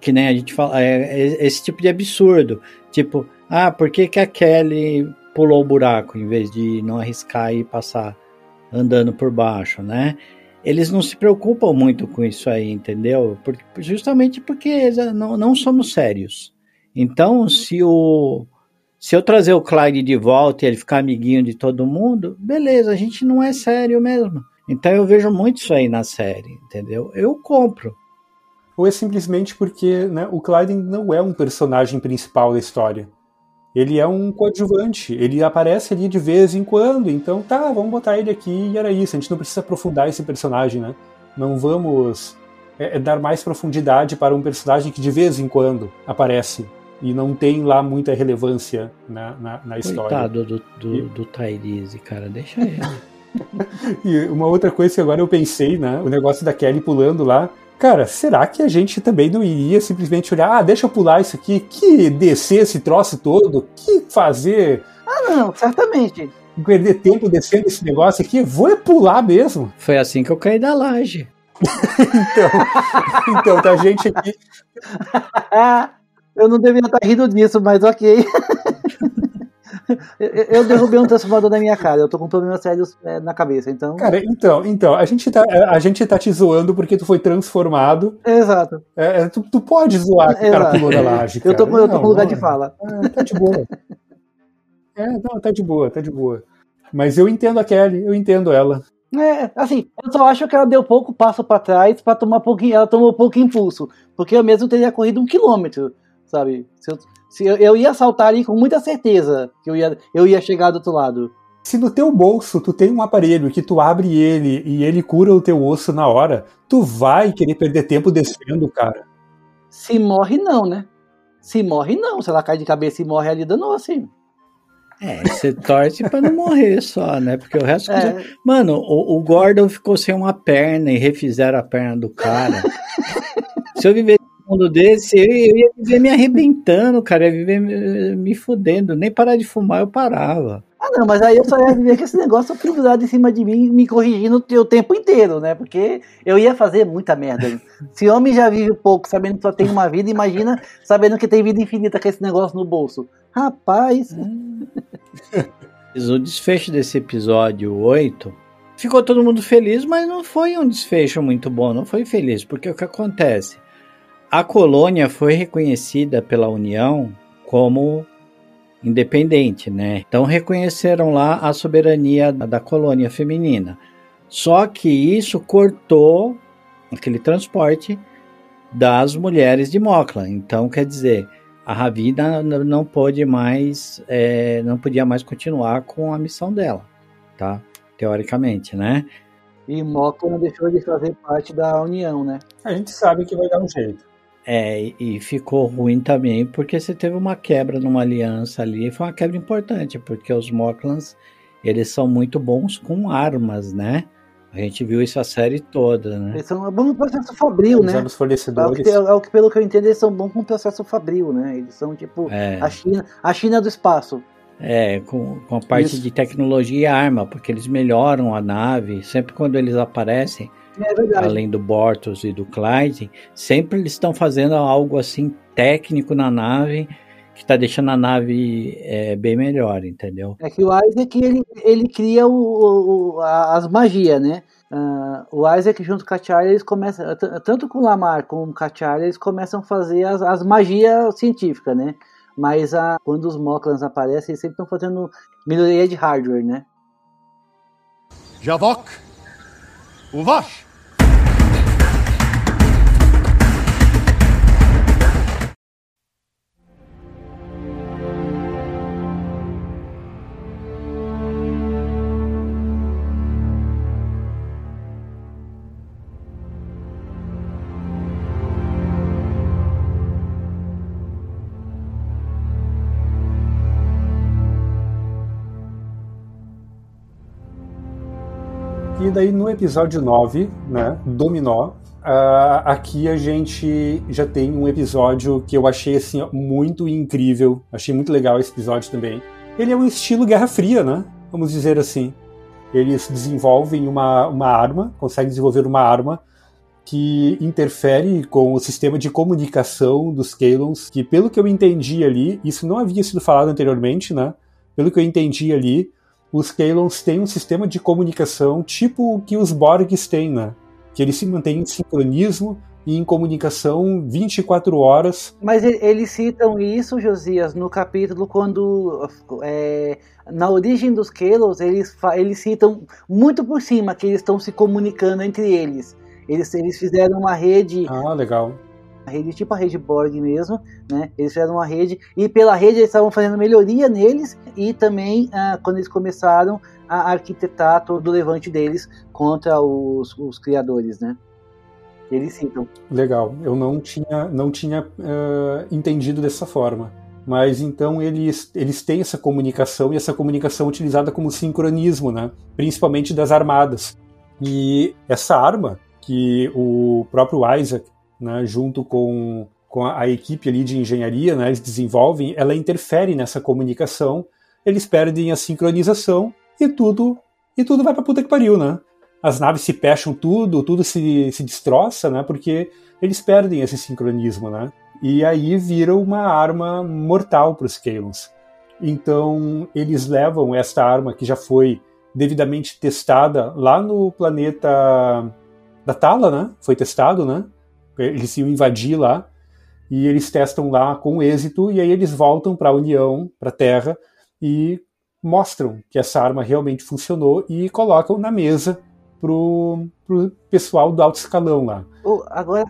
que nem a gente fala, é, é esse tipo de absurdo, tipo, ah, por que que a Kelly pulou o buraco em vez de não arriscar e passar andando por baixo, né? Eles não se preocupam muito com isso aí, entendeu? Justamente porque não, não somos sérios. Então, se o se eu trazer o Clyde de volta e ele ficar amiguinho de todo mundo, beleza, a gente não é sério mesmo. Então eu vejo muito isso aí na série, entendeu? Eu compro.
Ou é simplesmente porque né, o Clyde não é um personagem principal da história ele é um coadjuvante, ele aparece ali de vez em quando, então tá, vamos botar ele aqui e era isso. A gente não precisa aprofundar esse personagem, né? Não vamos é, é dar mais profundidade para um personagem que de vez em quando aparece e não tem lá muita relevância na, na, na história.
Coitado do, do, e... do Tyrese, cara, deixa ele. (laughs)
e uma outra coisa que agora eu pensei, né? O negócio da Kelly pulando lá. Cara, será que a gente também não iria simplesmente olhar, ah, deixa eu pular isso aqui, que descer esse troço todo, que fazer.
Ah, não, certamente.
Perder tempo descendo esse negócio aqui, vou é pular mesmo.
Foi assim que eu caí da laje. (laughs)
então, então, tá gente aqui. (laughs)
eu não deveria estar rindo disso, mas ok. (laughs) eu derrubei um transformador na minha cara, eu tô com problemas sérios é, na cabeça, então.
Cara, então, então, a gente tá, a gente tá te zoando porque tu foi transformado.
Exato.
É, é tu, tu pode zoar que o cara pulou da laje.
Cara. Eu tô, eu tô com lugar de fala.
É, tá de boa. é, não, tá de boa, tá de boa. Mas eu entendo a Kelly, eu entendo ela.
É, assim, eu só acho que ela deu pouco passo para trás para tomar pouquinho, ela tomou pouco impulso, porque eu mesmo teria corrido um quilômetro, sabe? Se eu, se eu, eu ia saltar ali com muita certeza que eu ia, eu ia chegar do outro lado.
Se no teu bolso tu tem um aparelho que tu abre ele e ele cura o teu osso na hora, tu vai querer perder tempo descendo, cara.
Se morre não, né? Se morre não, se ela cai de cabeça e morre ali dando assim.
É, você torce pra não morrer só, né? Porque o resto. É. Mano, o, o, Gordon ficou sem uma perna e refizeram a perna do cara. (laughs) Se eu viver mundo desse, eu, eu ia viver me arrebentando, cara, eu ia viver me, me fudendo. Nem parar de fumar eu parava.
Ah, não, mas aí eu só ia viver com esse negócio pendurado em cima de mim, me corrigindo o tempo inteiro, né? Porque eu ia fazer muita merda. Se homem já vive pouco, sabendo que só tem uma vida, imagina sabendo que tem vida infinita com esse negócio no bolso. Rapaz. (laughs)
o desfecho desse episódio 8 ficou todo mundo feliz, mas não foi um desfecho muito bom, não foi feliz, porque o que acontece? A colônia foi reconhecida pela União como independente, né? Então reconheceram lá a soberania da colônia feminina. Só que isso cortou aquele transporte das mulheres de Mokla. Então, quer dizer, a Ravina não pôde mais, é, não podia mais continuar com a missão dela, tá? Teoricamente, né?
E Mokla não deixou de fazer parte da União, né?
A gente sabe que vai dar um jeito.
É, e ficou ruim também porque você teve uma quebra numa aliança ali, foi uma quebra importante, porque os Moklans, eles são muito bons com armas, né? A gente viu isso a série toda, né?
Eles são bons no processo fabril, né?
Os fornecedores.
É o, que, pelo que eu entendo, eles são bons com o processo fabril, né? Eles são tipo é. a, China, a China do espaço.
É, com, com a parte isso. de tecnologia e arma, porque eles melhoram a nave, sempre quando eles aparecem, é além do Bortos e do Clyde, sempre eles estão fazendo algo assim técnico na nave que está deixando a nave é, bem melhor, entendeu?
É que o Isaac ele, ele cria o, o as magias, né? Uh, o Isaac junto com a Charlie, eles começam, tanto com o Lamar como com a Charlie, eles começam a fazer as, as magias científicas, né? Mas a, quando os Moklans aparecem, eles sempre estão fazendo melhoria de hardware, né?
Javok, Uvash,
daí no episódio 9, né, Dominó, uh, aqui a gente já tem um episódio que eu achei assim muito incrível, achei muito legal esse episódio também. Ele é um estilo Guerra Fria, né? Vamos dizer assim. Eles desenvolvem uma, uma arma, conseguem desenvolver uma arma que interfere com o sistema de comunicação dos Kalons, que pelo que eu entendi ali, isso não havia sido falado anteriormente, né? Pelo que eu entendi ali, os Kalons têm um sistema de comunicação tipo o que os Borgs têm, né? Que eles se mantêm em sincronismo e em comunicação 24 horas.
Mas eles citam isso, Josias, no capítulo quando é, na origem dos Kalons eles, eles citam muito por cima que eles estão se comunicando entre eles. Eles, eles fizeram uma rede.
Ah, legal
rede tipo a rede Borg mesmo, né? Eles fizeram uma rede e pela rede eles estavam fazendo melhoria neles e também ah, quando eles começaram a arquitetar todo o levante deles contra os, os criadores, né? Eles citam.
Legal, eu não tinha, não tinha uh, entendido dessa forma. Mas então eles, eles têm essa comunicação e essa comunicação utilizada como sincronismo, né? principalmente das armadas. E essa arma que o próprio Isaac né, junto com, com a, a, equipe ali de engenharia, né, eles desenvolvem, ela interfere nessa comunicação, eles perdem a sincronização e tudo e tudo vai para puta que pariu, né? As naves se pecham tudo, tudo se, se destroça, né? Porque eles perdem esse sincronismo, né? E aí vira uma arma mortal para os Kalons. Então eles levam esta arma que já foi devidamente testada lá no planeta da Tala, né? Foi testado, né? Eles iam invadir lá e eles testam lá com êxito e aí eles voltam para a União, para a Terra e mostram que essa arma realmente funcionou e colocam na mesa pro, pro pessoal do alto escalão lá.
agora,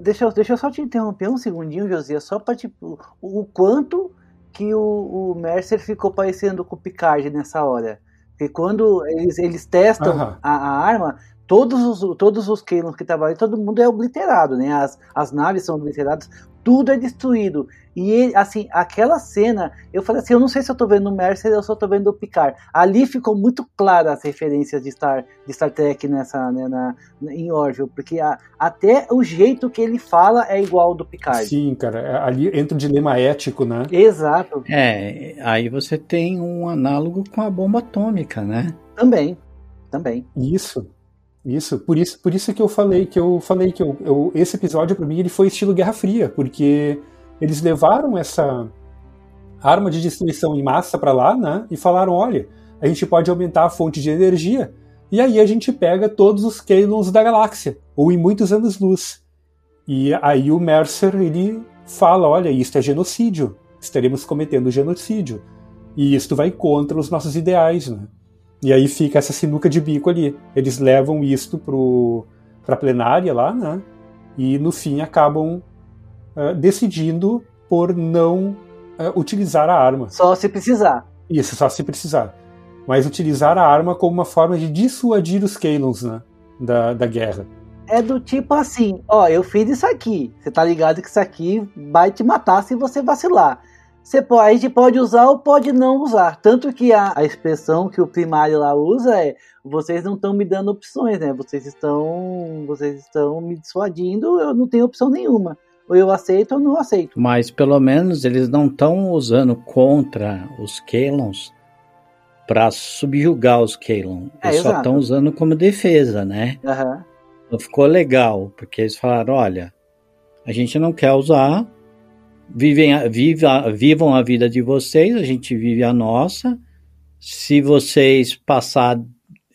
deixa eu, deixa eu só te interromper um segundinho, Josias, só para tipo, o quanto que o, o, Mercer ficou parecendo com o Picard nessa hora. Porque quando eles, eles testam uh -huh. a, a, arma, todos os, todos os Kalons que trabalham, todo mundo é obliterado, né? As, as naves são obliteradas, tudo é destruído. E ele, assim, aquela cena, eu falei assim, eu não sei se eu tô vendo o Mercer ou se eu tô vendo o Picard. Ali ficou muito clara as referências de Star, de Star Trek nessa, né, na, em Orville, porque a, até o jeito que ele fala é igual ao do Picard.
Sim, cara, é, ali entra um dilema ético, né?
Exato.
É, aí você tem um análogo com a bomba atômica, né?
Também, também.
Isso. Isso, por isso, por isso que eu falei que eu falei que eu, eu esse episódio para mim ele foi estilo Guerra Fria, porque eles levaram essa arma de destruição em massa para lá, né? E falaram, olha, a gente pode aumentar a fonte de energia e aí a gente pega todos os Kaelons da galáxia, ou em muitos anos-luz. E aí o Mercer ele fala, olha, isso é genocídio, estaremos cometendo genocídio. E isto vai contra os nossos ideais, né? E aí fica essa sinuca de bico ali. Eles levam isto para a plenária lá, né? E no fim acabam uh, decidindo por não uh, utilizar a arma.
Só se precisar.
Isso, só se precisar. Mas utilizar a arma como uma forma de dissuadir os Kaelons né, da, da guerra.
É do tipo assim, ó, eu fiz isso aqui. Você tá ligado que isso aqui vai te matar se você vacilar. Você pode, a gente pode usar ou pode não usar. Tanto que a, a expressão que o primário lá usa é vocês não estão me dando opções, né? Vocês estão. Vocês estão me dissuadindo, eu não tenho opção nenhuma. Ou eu aceito ou não aceito.
Mas pelo menos eles não estão usando contra os Kalons para subjugar os Kalon. É, eles é, só estão usando como defesa, né?
Uhum.
Então ficou legal, porque eles falaram: olha, a gente não quer usar, vivem, viva, vivam a vida de vocês, a gente vive a nossa. Se vocês passar,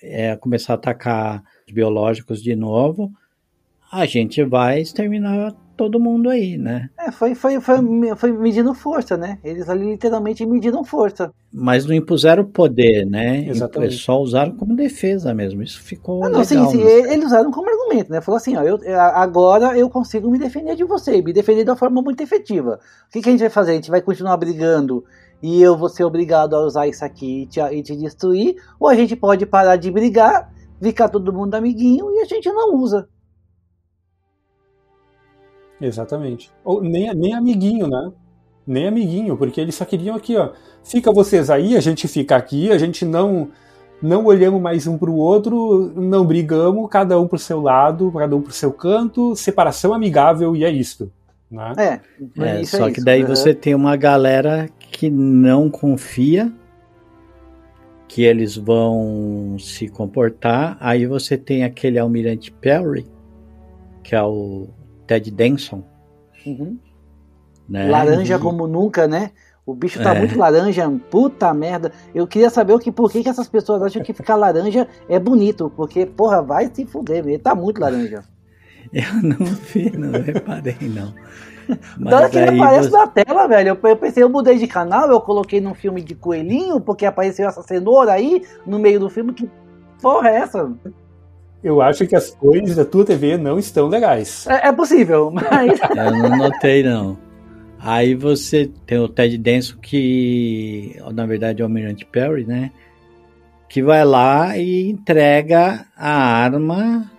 é, começar a atacar os biológicos de novo, a gente vai exterminar todo mundo aí, né?
É, foi, foi, foi, foi medindo força, né? Eles ali literalmente mediram força.
Mas não impuseram poder, né? Exatamente. Só usaram como defesa mesmo. Isso ficou. Ah, não, legal,
sim, sim. Eles usaram como argumento, né? Falou assim: ó, eu, agora eu consigo me defender de você, me defender de uma forma muito efetiva. O que, que a gente vai fazer? A gente vai continuar brigando e eu vou ser obrigado a usar isso aqui e te, e te destruir, ou a gente pode parar de brigar, ficar todo mundo amiguinho e a gente não usa.
Exatamente. Ou nem, nem amiguinho, né? Nem amiguinho, porque eles só queriam aqui, ó. Fica vocês aí, a gente fica aqui, a gente não não olhamos mais um para o outro, não brigamos, cada um pro seu lado, cada um pro seu canto, separação amigável e é isto. Né?
É,
é só é que daí você tem uma galera que não confia que eles vão se comportar. Aí você tem aquele almirante Perry, que é o Ted Denson.
Uhum. Né? Laranja e... como nunca, né? O bicho tá é. muito laranja, puta merda. Eu queria saber o que, por que, que essas pessoas acham que ficar laranja é bonito. Porque, porra, vai se fuder, ele tá muito laranja. (laughs)
Eu não vi, não reparei, não. (laughs)
Mas hora que ele aparece você... na tela, velho, eu pensei, eu mudei de canal, eu coloquei num filme de coelhinho, porque apareceu essa cenoura aí no meio do filme. Que porra é essa?
Eu acho que as cores da tua TV não estão legais.
É, é possível, mas. (laughs)
Eu não notei, não. Aí você tem o Ted Denso que, na verdade, é o Almirante Perry, né? Que vai lá e entrega a arma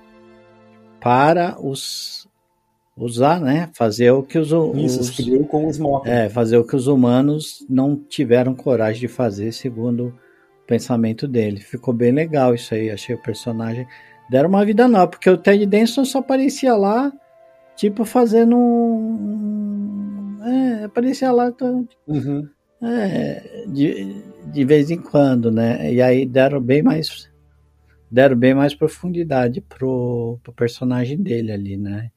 para os usar, né? Fazer o que os,
Isso, os com os
É, fazer o que os humanos não tiveram coragem de fazer, segundo o pensamento dele. Ficou bem legal isso aí. Achei o personagem deram uma vida nova, porque o Ted Denson só aparecia lá, tipo, fazendo um. É, aparecia lá.
Uhum.
É, de, de vez em quando, né? E aí deram bem mais. Deram bem mais profundidade pro, pro personagem dele ali, né?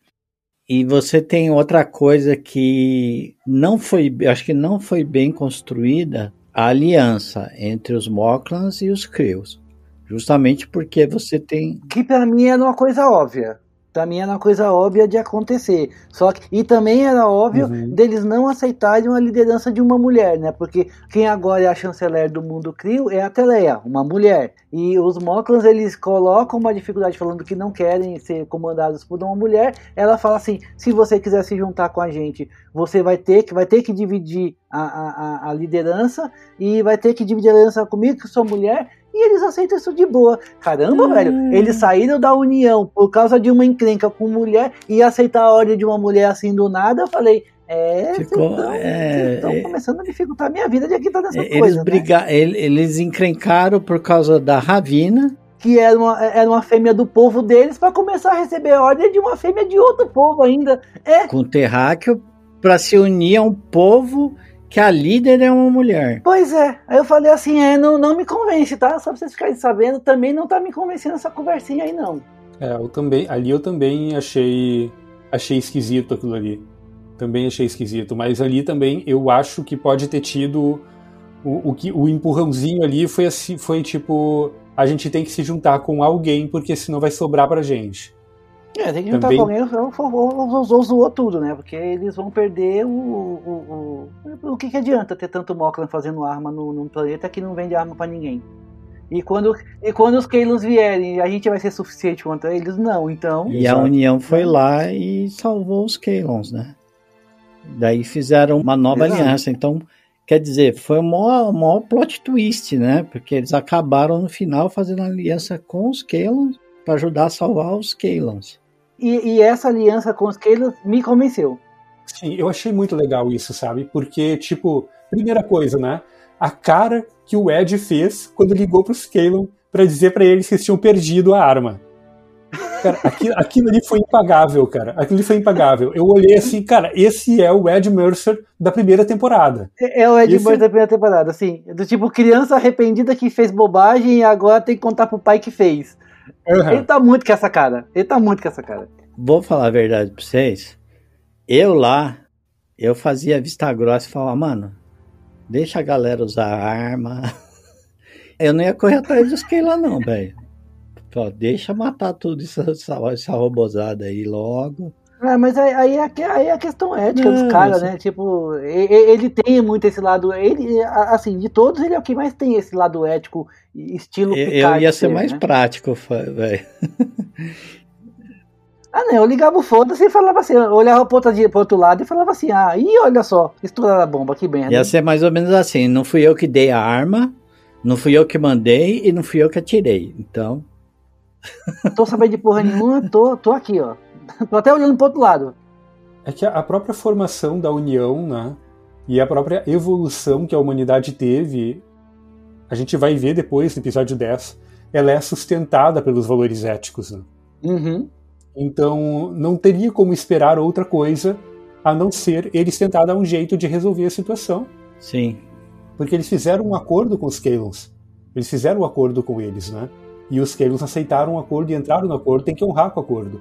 E você tem outra coisa que não foi, acho que não foi bem construída, a aliança entre os Moclans e os Crews. Justamente porque você tem.
Que para mim era uma coisa óbvia. Para mim era uma coisa óbvia de acontecer. Só que e também era óbvio uhum. deles não aceitarem a liderança de uma mulher, né? Porque quem agora é a chanceler do mundo crio é a Teleia, uma mulher. E os Moclans eles colocam uma dificuldade falando que não querem ser comandados por uma mulher. Ela fala assim: se você quiser se juntar com a gente, você vai ter que vai ter que dividir a, a, a liderança e vai ter que dividir a liderança comigo que sou mulher e eles aceitam isso de boa. Caramba, hum. velho, eles saíram da união por causa de uma encrenca com mulher e aceitar a ordem de uma mulher assim do nada. Eu falei, É,
Ficou,
estão,
é,
estão
é,
começando a dificultar a minha vida de acreditar nessa
eles
coisa. né?
briga, ele- eles encrencaram por causa da Ravina.
Que era uma, era uma fêmea do povo deles para começar a receber ordem de uma fêmea de outro povo ainda. É,
com o Terráqueo para se unir a um povo que a líder é uma mulher.
pois é. Aí eu falei assim, é, não, não me convence, tá? Só pra vocês ficarem sabendo, também não tá me convencendo essa conversinha aí, não.
É, eu também, ali eu também achei, achei esquisito aquilo ali. Também achei esquisito, mas ali também eu acho que pode ter tido o, o que o empurrãozinho ali foi assim, foi tipo a gente tem que se juntar com alguém porque senão vai sobrar pra gente.
É, tem que juntar
Também-
com alguém, ou, ou, ou, ou zoou tudo, né? Porque eles vão perder o. O, o, o que, que adianta ter tanto Moklan fazendo arma no, num planeta que não vende arma pra ninguém? E quando, e quando os Keylons vierem, a gente vai ser suficiente contra eles? Não, então.
E a. União foi lá e salvou os Kaelons, né? Daí fizeram uma nova
Exato.
aliança. Então, quer dizer, foi o maior, maior plot twist, né? Porque eles acabaram no final fazendo aliança com os Kaelons para ajudar a salvar os Kaelons.
E, e essa aliança com os Keylons me convenceu.
Sim, eu achei muito legal isso, sabe? Porque, tipo, primeira coisa, né? A cara que o Ed fez quando ligou pros Kalon pra dizer pra eles que eles tinham perdido a arma. Cara, aquilo, aquilo ali foi impagável, cara. Aquilo ali foi impagável. Eu olhei assim, cara, esse é o Ed Mercer da primeira temporada.
É é o Ed
Isso-
Murphy da primeira temporada, assim. Do tipo, criança arrependida que fez bobagem e agora tem que contar pro pai que fez.
Aham.
Ele tá muito com essa cara. Ele tá muito com essa cara.
Vou falar a verdade pra vocês. Eu lá, eu fazia vista grossa e falava, mano, deixa a galera usar a arma. (laughs) Eu não ia correr atrás dos Kaelon, não, velho. Deixa matar tudo essa, essa, essa robozada aí logo.
É, mas aí, aí, é, aí é a questão ética
Não,
dos caras, né? Tipo, e- e- ele tem muito esse lado. Ele, assim, de todos, ele é o que mais tem esse lado ético, estilo
Eu, eu ia ser
dele,
mais
né?
prático, velho. (laughs)
Ah, não, eu ligava o foda-se e falava assim, eu olhava pro outro, pro outro lado e falava assim, ah, ih, olha só, estouraram a bomba, que merda.
Ia ser mais ou menos assim. Não fui eu que dei a arma, não fui eu que mandei e não fui eu que atirei. Então,
Tô sabendo de porra nenhuma, tô, tô aqui, ó. (laughs) Tô até olhando pro outro lado.
É que a- própria formação da União, né? E a própria evolução que a humanidade teve, a gente vai ver depois no episódio 10, ela é sustentada pelos valores éticos, né?
Uhum.
Então, não teria como esperar outra coisa a não ser eles tentar dar um jeito de resolver a situação.
sim.
Porque eles fizeram um acordo com os Kalons. Eles fizeram um acordo com eles, né? E os Kalons aceitaram o acordo e entraram no acordo, tem que honrar com o acordo.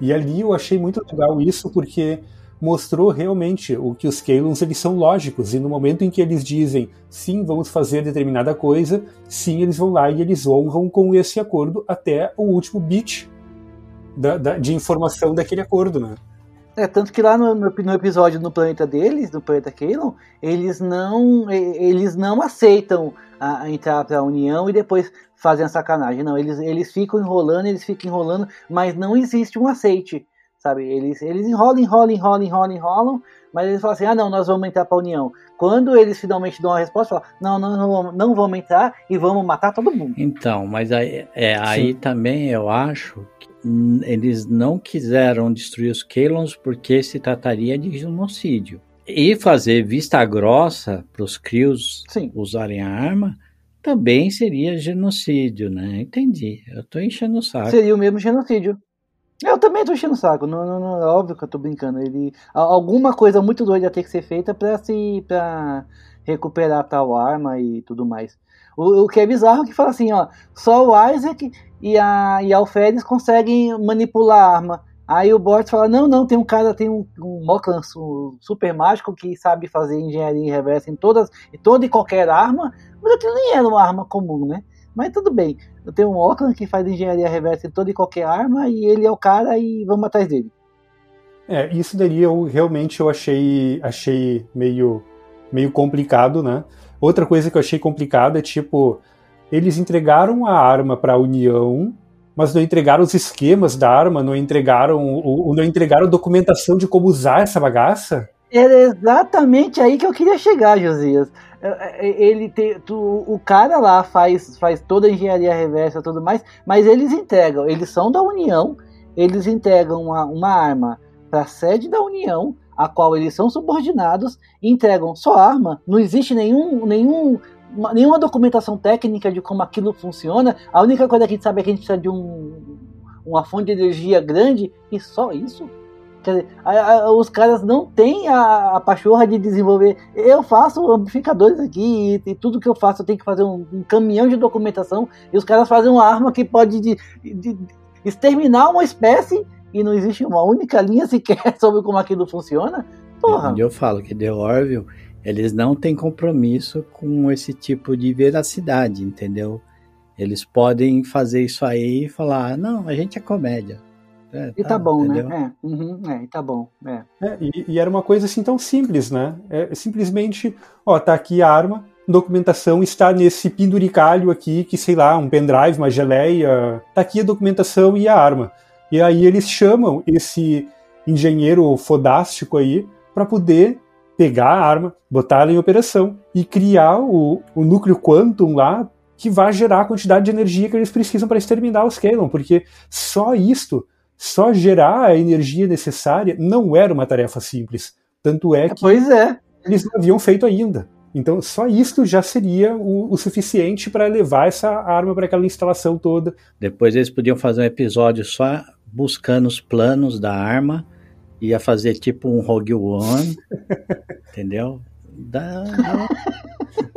E ali eu achei muito legal isso porque mostrou realmente o que os Kalons eles são lógicos e no momento em que eles dizem sim, vamos fazer determinada coisa, sim, eles vão lá e eles honram com esse acordo até o último bit da- da- de informação daquele acordo, né?
É, tanto que lá no, no- no episódio no planeta deles, no planeta Kalon, eles não, eles não aceitam a, a entrar pra União e depois fazem a sacanagem. Não, eles, eles ficam enrolando, eles ficam enrolando, mas não existe um aceite, sabe? Eles, eles enrolam, enrolam, enrolam, enrolam, enrolam, mas eles falam assim, ah não, nós vamos entrar pra União. Quando eles finalmente dão a resposta, falam, não, não, não, não vamos entrar e vamos matar todo mundo.
Então, mas aí, é, aí também eu acho que eles não quiseram destruir os Kalons porque se trataria de genocídio. E fazer vista grossa para os Krios
Sim.
usarem a arma também seria genocídio, né? Entendi. Eu tô enchendo o saco.
Seria o mesmo genocídio. Eu também tô enchendo o saco, não, não, não, é óbvio que eu tô brincando. Ele, alguma coisa muito doida ter que ser feita pra se pra recuperar tal arma e tudo mais. O, o que é bizarro é que fala assim, ó, só o Isaac e a e a Alferes conseguem manipular a arma. Aí o Bort fala, não, não, tem um cara, tem um, um Moklan su- super mágico que sabe fazer engenharia reversa em todas, em toda e qualquer arma, mas aquilo nem era uma arma comum, né? Mas tudo bem. Eu tenho um Auckland que faz engenharia reversa em toda e qualquer arma e ele é o cara e vamos atrás dele.
É, isso daí eu realmente eu achei, achei meio, meio complicado, né? Outra coisa que eu achei complicada é tipo, eles entregaram a arma para a União, mas não entregaram os esquemas da arma, não entregaram, o, não entregaram documentação de como usar essa bagaça.
Era exatamente aí que eu queria chegar, Josias. É, é, Ele tem, tu- o cara lá faz, faz toda a engenharia reversa tudo mais, mas eles entregam, eles são da União, eles entregam uma, uma arma para a sede da União, a qual eles são subordinados entregam só arma. Não existe nenhum, nenhum, nenhuma documentação técnica de como aquilo funciona. A única coisa que a gente sabe é que a gente precisa de um, uma fonte de energia grande e só isso. Quer dizer, a, a, os caras não têm a, a pachorra de desenvolver. Eu faço amplificadores aqui e, e, tudo que eu faço eu tenho que fazer um, um, caminhão de documentação e os caras fazem uma arma que pode de, de, de exterminar uma espécie e não existe uma única linha sequer (laughs) sobre como aquilo funciona. Porra.
Eu falo que The Orville, eles não têm compromisso com esse tipo de veracidade, entendeu? Eles podem fazer isso aí e falar, não, a gente é comédia.
É, e tá, tá bom, né? entendeu? né? É, uhum, é, e tá bom. É.
é e, e, era uma coisa assim tão simples, né? É, simplesmente, ó, tá aqui a arma, documentação está nesse penduricalho aqui, que sei lá, um pendrive, uma geleia. Tá aqui a documentação e a arma. E aí eles chamam esse engenheiro fodástico aí para poder pegar a arma, botar ela em operação e criar o, o núcleo quantum lá que vai gerar a quantidade de energia que eles precisam para exterminar os Kalon, porque só isto só gerar a energia necessária não era uma tarefa simples. Tanto é que
pois é.
eles não haviam feito ainda. Então, só isso já seria o, o suficiente para levar essa arma para aquela instalação toda.
Depois eles podiam fazer um episódio só buscando os planos da arma, ia fazer tipo um Rogue One, (laughs) entendeu? Da...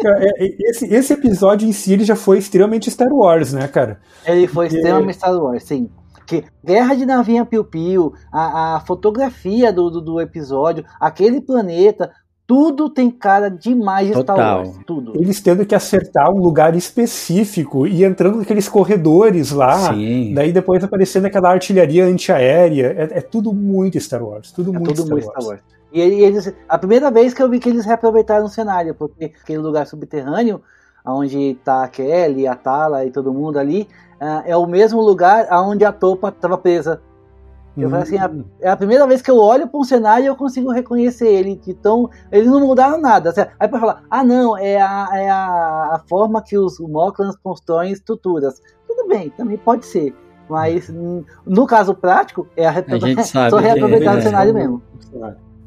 É, é, esse, esse episódio em si ele já foi extremamente Star Wars, né, cara?
Ele foi Porque... extremamente Star Wars, sim. Porque Guerra de Navinha Piu Piu, a, a fotografia do, do, do, episódio, aquele planeta, tudo tem cara demais de Total. Star Wars. Tudo.
Eles tendo que acertar um lugar específico e entrando naqueles corredores lá. Sim. Daí depois aparecendo aquela artilharia antiaérea. É, é tudo muito Star Wars. Tudo é muito, tudo Star, muito Wars. Star Wars.
E eles, a primeira vez que eu vi que eles reaproveitaram o cenário, porque aquele lugar subterrâneo, onde tá a Kelly, a Tala e todo mundo ali, uh, é o mesmo lugar onde a Topa estava presa. Eu falei assim, hum. é a primeira vez que eu olho para um cenário e eu consigo reconhecer ele. Então, eles não mudaram nada. Aí para falar, ah não, é a, é a, forma que os Moklans constroem estruturas. Tudo bem, também pode ser. Mas no caso prático, é a, a (laughs) só reaproveitar é, o cenário é, mesmo.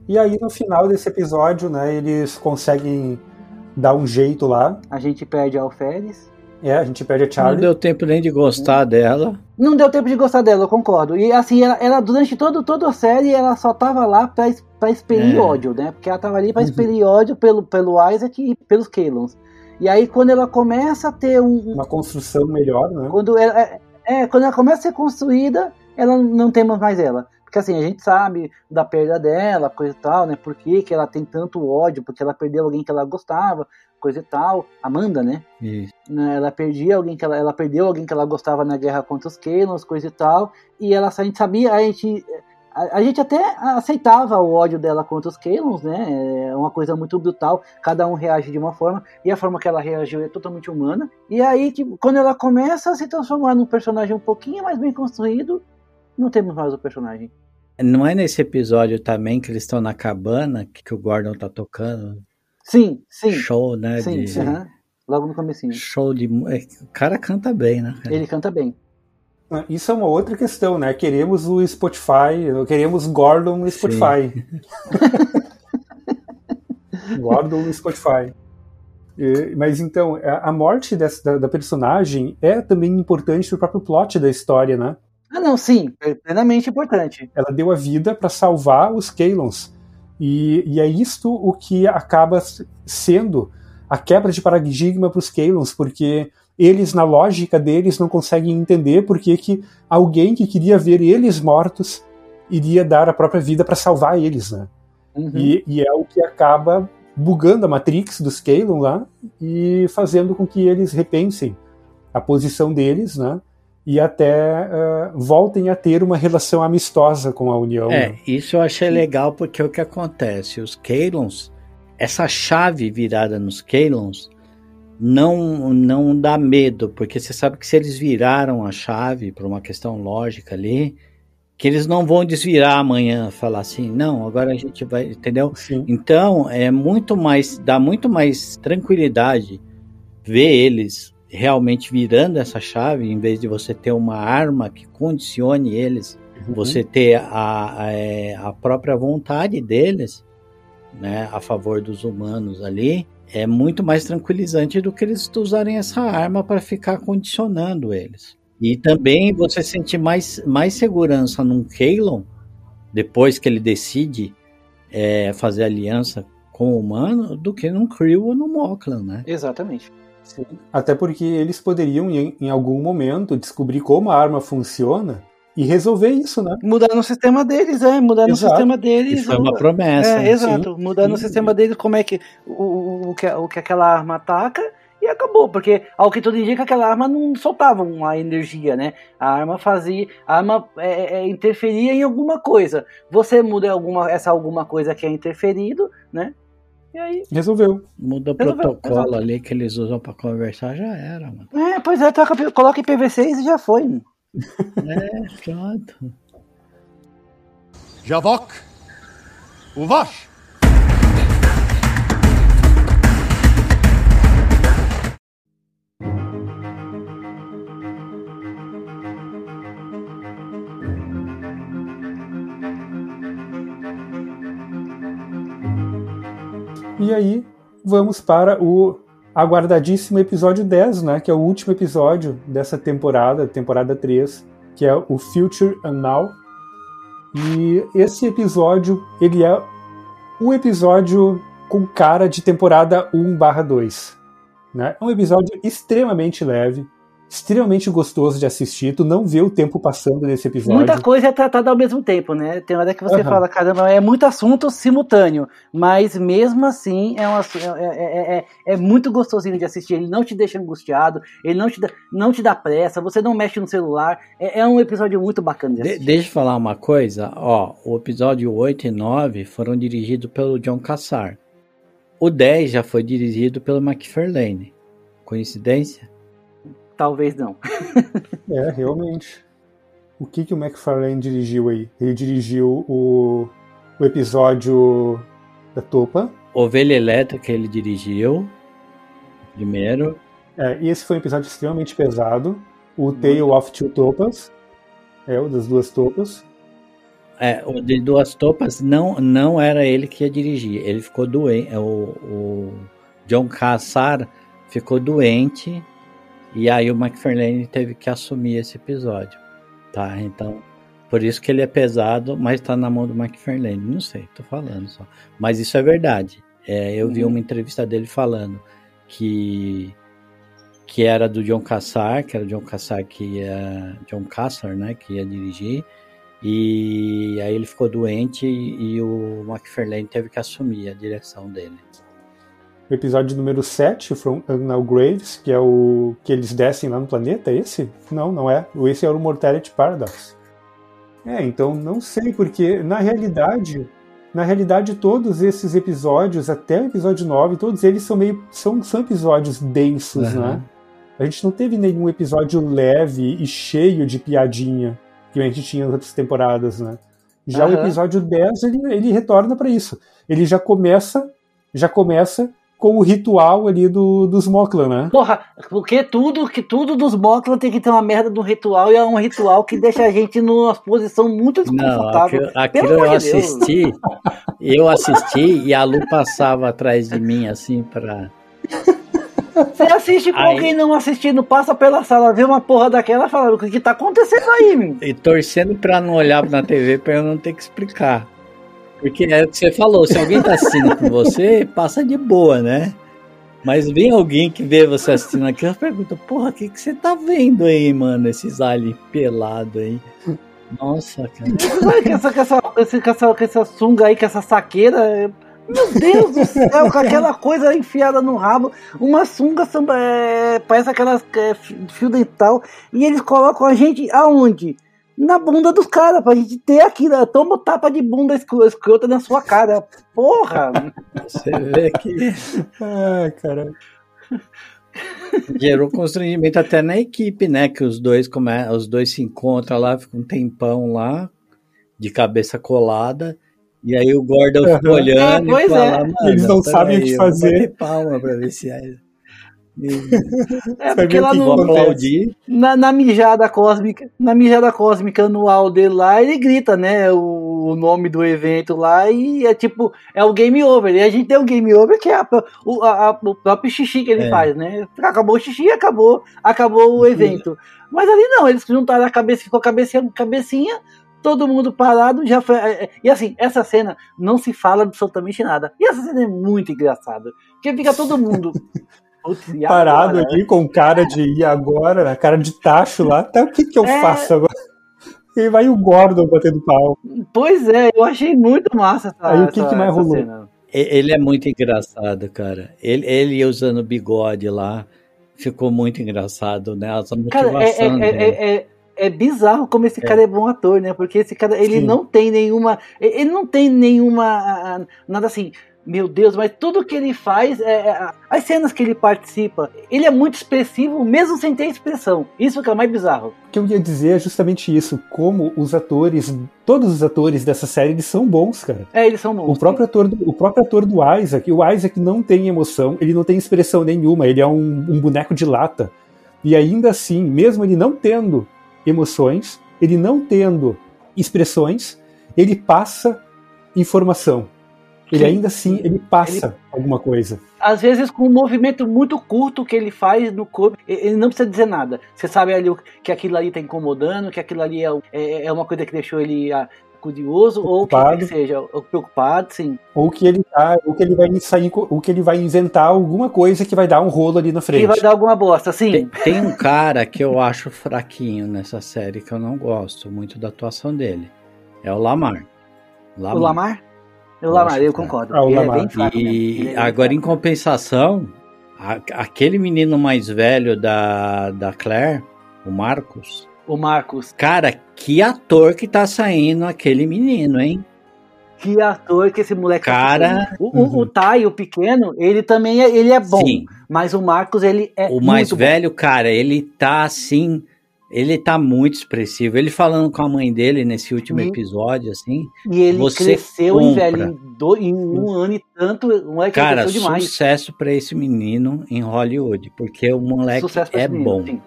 E aí no final desse episódio, né, eles conseguem dar um jeito lá.
A gente perde a Alferes.
É, a gente perde a Charlie.
Não deu tempo nem de gostar dela.
Não deu tempo de gostar dela, eu concordo. E assim, ela, ela durante todo, toda a série, ela só tava lá pra, pra expelir é. ódio, né? Porque ela tava ali pra uhum. expelir ódio pelo, pelo Isaac e pelos Kalons. E aí, quando ela começa a ter um.
Uma construção melhor, né?
Quando ela, é, é, quando ela começa a ser construída, ela não temos mais ela. Porque assim, a gente sabe da perda dela, coisa e tal, né? Por que, que ela tem tanto ódio? Porque ela perdeu alguém que ela gostava, coisa e tal. Amanda, né? Isso. Ela perdia alguém que ela, ela perdeu alguém que ela gostava na guerra contra os Kalons, coisa e tal. E ela, a gente sabia, a gente a, a, gente até aceitava o ódio dela contra os Kalons, né? É uma coisa muito brutal, cada um reage de uma forma, e a forma que ela reagiu é totalmente humana. E aí, tipo, quando ela começa a se transformar num personagem um pouquinho mais bem construído, não temos mais o personagem.
Não é nesse episódio também que eles estão na cabana que o Gordon tá tocando?
Sim, sim.
Show, né?
Sim, de... uhum. logo no comecinho.
Show de... É, o cara canta bem, né?
Ele canta bem.
Ah, isso é uma outra questão, né? Queremos o Spotify, queremos Gordon no Spotify. (laughs) (laughs) Gordon no Spotify. Mas então, a morte dessa, da, da personagem é também importante para o próprio plot da história, né?
Ah, não, sim, é plenamente importante.
Ela deu a vida para salvar os Kalons. E, e, é isto o que acaba sendo a quebra de paradigma para os Kalons, porque eles, na lógica deles, não conseguem entender por que, que alguém que queria ver eles mortos iria dar a própria vida para salvar eles, né? Uhum. E, e, é o que acaba bugando a Matrix dos Kalon lá e fazendo com que eles repensem a posição deles, né? E até uh, voltem a ter uma relação amistosa com a União.
É, isso eu achei legal porque o que acontece? Os Kalons, essa chave virada nos Kalons não, não dá medo, porque você sabe que se eles viraram a chave por uma questão lógica ali, que eles não vão desvirar amanhã, falar assim, não, agora a gente vai, entendeu? Sim. Então, é muito mais, dá muito mais tranquilidade ver eles realmente virando essa chave, em vez de você ter uma arma que condicione eles você ter a, a, é, a própria vontade deles, né, a favor dos humanos ali, é muito mais tranquilizante do que eles usarem essa arma para ficar condicionando eles. E também você sente mais, mais segurança num Kalon, depois que ele decide é, fazer aliança com o humano, do que num Krill ou no Moklan, né?
Exatamente.
Sim. Até porque eles poderiam, em, em algum momento, descobrir como a arma funciona e resolver isso, né?
Mudar no sistema deles, é, mudar no sistema deles.
Isso foi uma promessa.
É, exato, sim, mudar sim. no sistema deles como é que o, o, que o que aquela arma ataca e acabou, porque ao que tudo indica aquela arma não soltava uma energia, né? A arma fazia, a arma é, é, interferia em alguma coisa. Você muda alguma essa alguma coisa que é interferido, né? E aí.
Resolveu.
Muda o Resolveu, protocolo exato. ali que eles usam para conversar, já era, mano.
É, pois é, troca, coloca em PV6 e já foi. Mano. (laughs)
É, pronto.
Javok, Uvash.
E aí, vamos para o aguardadíssimo episódio 10, né? Que é o último episódio dessa temporada, temporada 3, que é o Future and Now. E esse episódio, ele é o episódio com cara de temporada 1/2. Né? É um episódio extremamente leve, extremamente gostoso de assistir. Tu não vê o tempo passando nesse episódio.
Muita coisa é tratada ao mesmo tempo, né? Tem hora que você uhum. fala, caramba, é muito assunto simultâneo, mas mesmo assim é, um, é, é, é, é, muito gostosinho de assistir. Ele não te deixa angustiado, ele não te dá, não te dá pressa, você não mexe no celular. É, é um episódio muito bacana de assistir.
De, deixa eu falar uma coisa, ó, o episódio 8 e 9 foram dirigidos pelo John Cassar. O 10 já foi dirigido pelo McFarlane. Coincidência?
Talvez não.
é, realmente. O que, que o McFarlane dirigiu aí? Ele dirigiu o, o episódio da Topa.
Ovelha Elétrica ele dirigiu. Primeiro.
É, e esse foi um episódio extremamente pesado. O Tale of Two Topas. É, o das duas topas.
É, o de duas topas não, não era ele que ia dirigir. Ele ficou doente. É, o, o John Cassar ficou doente e aí o McFarlane teve que assumir esse episódio, tá? Então, por isso que ele é pesado, mas tá na mão do McFarlane. Não sei, tô falando só. Mas isso é verdade. É, eu vi uhum. uma entrevista dele falando que que era do John Cassar, que era o John Cassar que ia John Cassar, né, que ia dirigir. E aí ele ficou doente e, o McFarlane teve que assumir a direção dele
episódio número 7, From Unknown Graves, que é o que eles descem lá no planeta, é esse? Não, não é. Esse é o Mortality Paradox. É, então não sei, porque na realidade, na realidade todos esses episódios, até o episódio 9, todos eles são meio são, são episódios densos, uhum. né? A gente não teve nenhum episódio leve e cheio de piadinha que a gente tinha nas outras temporadas, né? Já uhum. o episódio 10, ele, ele retorna para isso. Ele já começa já começa com o ritual ali do, dos Moklan, né?
Porra, porque tudo, que tudo dos Moklan tem que ter uma merda do ritual e é um ritual que deixa a gente numa posição muito desconfortável.
Não, aquilo, aquilo eu assisti, eu assisti e a Lu passava atrás de mim assim pra.
Você assiste com aí, alguém não assistindo, passa pela sala, vê uma porra daquela e fala: o que, que tá acontecendo aí, meu?
E torcendo pra não olhar na TV pra eu não ter que explicar. Porque é o que você falou, se alguém tá assistindo com você, passa de boa, né? Mas vem alguém que vê você assistindo aqui e pergunta, porra, o que, que você tá vendo aí, mano? Esses aliens pelados aí. Nossa, cara. (laughs)
que essa, que essa, que essa, que essa sunga aí, que essa saqueira. Meu Deus do céu, com aquela coisa enfiada no rabo, uma sunga samba, é, parece aquelas é, fio dental, e eles colocam a gente aonde? Na bunda dos caras, pra gente ter aqui, né? Toma tapa de bunda escrota na sua cara. Porra!
Você vê que.
Ai, cara.
Gerou constrangimento até na equipe, né? Que os dois, come... os dois se encontram lá, ficam um tempão lá, de cabeça colada. E aí o Gordon uhum. fica olhando é, e fala,
é. Eles não sabem o que fazer.
palma pra ver se é.
É, porque lá no, na, na mijada cósmica, na mijada cósmica anual dele lá, ele grita, né, o, o, nome do evento lá e é tipo, é o game over. E a gente tem o game over que é a, o, a, o próprio xixi que ele é. faz, né? Acabou o xixi, acabou, acabou o evento. Mas ali não, eles juntaram a cabeça, ficou cabecinha, cabecinha, todo mundo parado, já foi. É, é, e assim, essa cena não se fala absolutamente nada. E essa cena é muito engraçada. Porque fica todo mundo. (laughs)
Parado agora, ali com cara de ir agora, cara de tacho lá. Até o que, que eu é... faço agora? (laughs) E vai o Gordon batendo pau.
Pois é, eu achei muito massa essa
Aí o que, essa, que mais rolou?
Cena. Ele é muito engraçado, cara. Ele, ele usando bigode lá ficou muito engraçado, né? Essa motivação
cara, é, é, é, é, é bizarro como esse cara é bom ator, né? Porque esse cara, ele Sim. não tem nenhuma. Ele não tem nenhuma. Nada assim meu Deus, mas tudo que ele faz, é, é, as cenas que ele participa, ele é muito expressivo, mesmo sem ter expressão. Isso que é o mais bizarro.
O que eu ia dizer é justamente isso, como os atores, todos os atores dessa série, eles são bons, cara.
É, eles são bons.
O próprio, ator do, o próprio ator do Isaac, o Isaac não tem emoção, ele não tem expressão nenhuma, ele é um, um boneco de lata. E ainda assim, mesmo ele não tendo emoções, ele não tendo expressões, ele passa informação. Ele ainda assim, ele passa ele, alguma coisa.
Às vezes com um movimento muito curto que ele faz no corpo, ele não precisa dizer nada. Você sabe ali que aquilo ali está incomodando, que aquilo ali é, é, é, uma coisa que deixou ele ah, curioso preocupado. ou que, que seja ou preocupado, sim.
Ou que ele tá, ou que ele vai sair, ou que ele vai inventar alguma coisa que vai dar um rolo ali na frente. Que
vai dar alguma bosta, sim.
Tem, tem um cara que eu acho fraquinho nessa série que eu não gosto muito da atuação dele. É o Lamar.
Lamar. O Lamar? O Lamar, eu concordo. Ah,
o Lamar. É bem fraco, e né? agora, em compensação, a, aquele menino mais velho da, da Claire, o Marcos.
O Marcos.
Cara, que ator que tá saindo aquele menino, hein?
Que ator que esse moleque
tá Cara,
tá o, uhum. o, o Tai, o pequeno, ele também é, ele é bom. Sim. Mas o Marcos, ele é
O mais velho, bom. cara, ele tá assim ele tá muito expressivo. Ele falando com a mãe dele nesse último e, episódio, assim.
E ele cresceu em, velho, em, do, em um ano e tanto. O moleque
Cara, demais. sucesso para esse menino em Hollywood, porque o moleque é menino, bom. Sim.